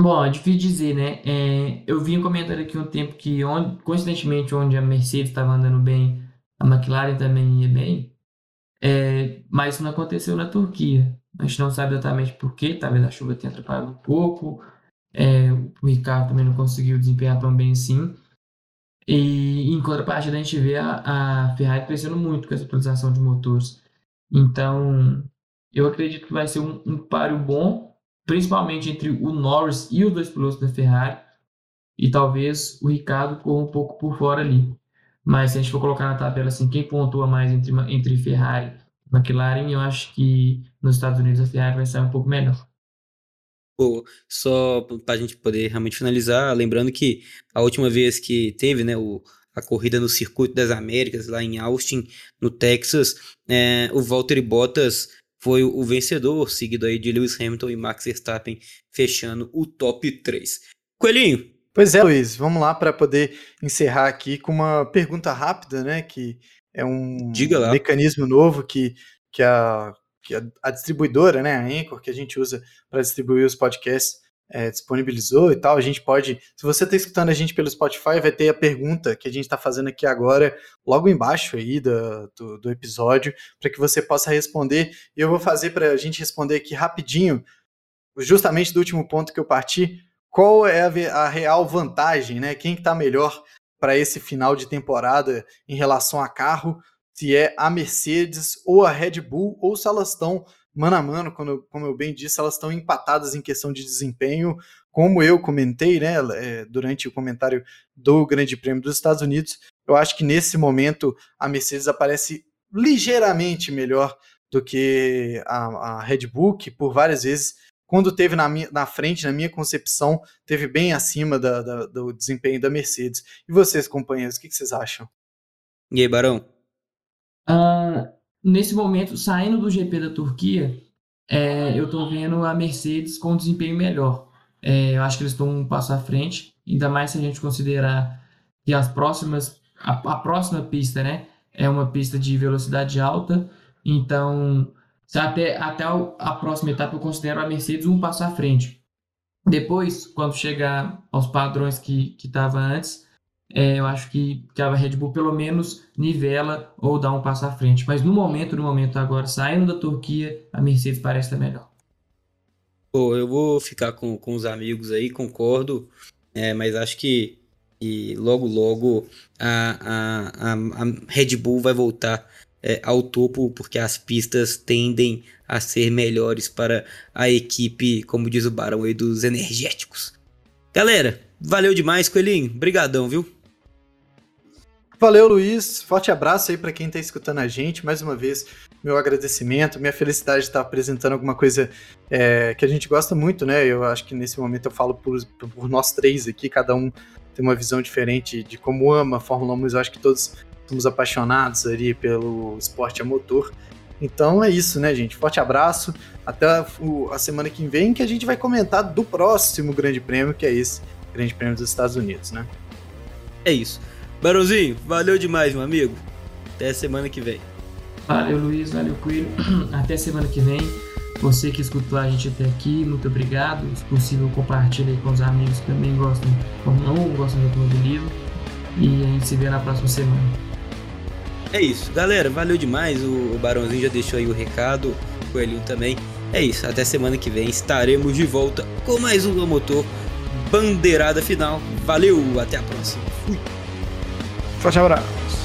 bom, é difícil dizer, né? É... Eu vi um comentário aqui um tempo que, onde, coincidentemente, onde a Mercedes estava andando bem, a McLaren também ia bem, é... mas isso não aconteceu na Turquia. A gente não sabe exatamente porquê, talvez a chuva tenha atrapalhado um pouco. É, o Ricardo também não conseguiu desempenhar tão bem assim. E em contrapartida, a gente vê a, a Ferrari crescendo muito com essa atualização de motores. Então, eu acredito que vai ser um, um páreo bom, principalmente entre o Norris e os dois pilotos da Ferrari. E talvez o Ricardo corra um pouco por fora ali. Mas se a gente for colocar na tabela assim, quem pontua mais entre, entre Ferrari McLaren, eu acho que nos Estados Unidos a Ferrari vai sair um pouco melhor. Só para a gente poder realmente finalizar, lembrando que a última vez que teve né, o, a corrida no Circuito das Américas, lá em Austin, no Texas, é, o Valtteri Bottas foi o vencedor, seguido aí de Lewis Hamilton e Max Verstappen, fechando o top 3. Coelhinho. Pois é, Luiz, vamos lá para poder encerrar aqui com uma pergunta rápida, né, que é um mecanismo novo que, que, a, que a, a, distribuidora, né, a Anchor, que a gente usa para distribuir os podcasts, é, disponibilizou e tal. A gente pode, se você está escutando a gente pelo Spotify, vai ter a pergunta que a gente está fazendo aqui agora, logo embaixo aí do, do, do episódio, para que você possa responder. E eu vou fazer para a gente responder aqui rapidinho, justamente do último ponto que eu parti. Qual é a, a real vantagem, né? Quem está melhor para esse final de temporada em relação a carro, se é a Mercedes ou a Red Bull, ou se elas estão mano a mano, como, como eu bem disse, elas estão empatadas em questão de desempenho, como eu comentei né, é, durante o comentário do Grande Prêmio dos Estados Unidos. Eu acho que nesse momento a Mercedes aparece ligeiramente melhor do que a, a Red Bull, que por várias vezes quando teve na, minha, na frente, na minha concepção, teve bem acima da, da, do desempenho da Mercedes. E vocês, companheiros, o que, que vocês acham? E aí, Barão? Uh, nesse momento, saindo do GP da Turquia, é, eu estou vendo a Mercedes com desempenho melhor. É, eu acho que eles estão um passo à frente, ainda mais se a gente considerar que as próximas, a, a próxima pista, né, é uma pista de velocidade alta, então até, até a próxima etapa eu considero a Mercedes um passo à frente. Depois, quando chegar aos padrões que estava antes, é, eu acho que, que a Red Bull pelo menos nivela ou dá um passo à frente. Mas no momento, no momento agora, saindo da Turquia, a Mercedes parece estar melhor. Pô, eu vou ficar com, com os amigos aí, concordo, é, mas acho que, que logo, logo a, a, a, a Red Bull vai voltar é, ao topo, porque as pistas tendem a ser melhores para a equipe, como diz o Barão aí, dos energéticos. Galera, valeu demais, Coelhinho. Brigadão, viu? Valeu, Luiz. Forte abraço aí para quem está escutando a gente. Mais uma vez, meu agradecimento, minha felicidade de estar apresentando alguma coisa é, que a gente gosta muito, né? Eu acho que nesse momento eu falo por, por nós três aqui, cada um tem uma visão diferente de como ama a Fórmula 1, mas eu acho que todos somos apaixonados ali pelo esporte a motor. Então é isso, né, gente? Forte abraço. Até a semana que vem que a gente vai comentar do próximo Grande Prêmio, que é esse Grande Prêmio dos Estados Unidos, né? É isso. Barãozinho, valeu demais, meu amigo. Até semana que vem. Valeu, Luiz. Valeu, Coelho. [CLEARS THROAT] Até semana que vem. Você que escutou a gente até aqui, muito obrigado. Se possível, compartilhe com os amigos que também gostam Fórmula 1, gostam de automobilismo. E a gente se vê na próxima semana. É isso, galera, valeu demais. O, o Barãozinho já deixou aí o recado, o Coelhinho também. É isso, até semana que vem estaremos de volta com mais um motor bandeirada final. Valeu, até a próxima. Fui. Forte abraço.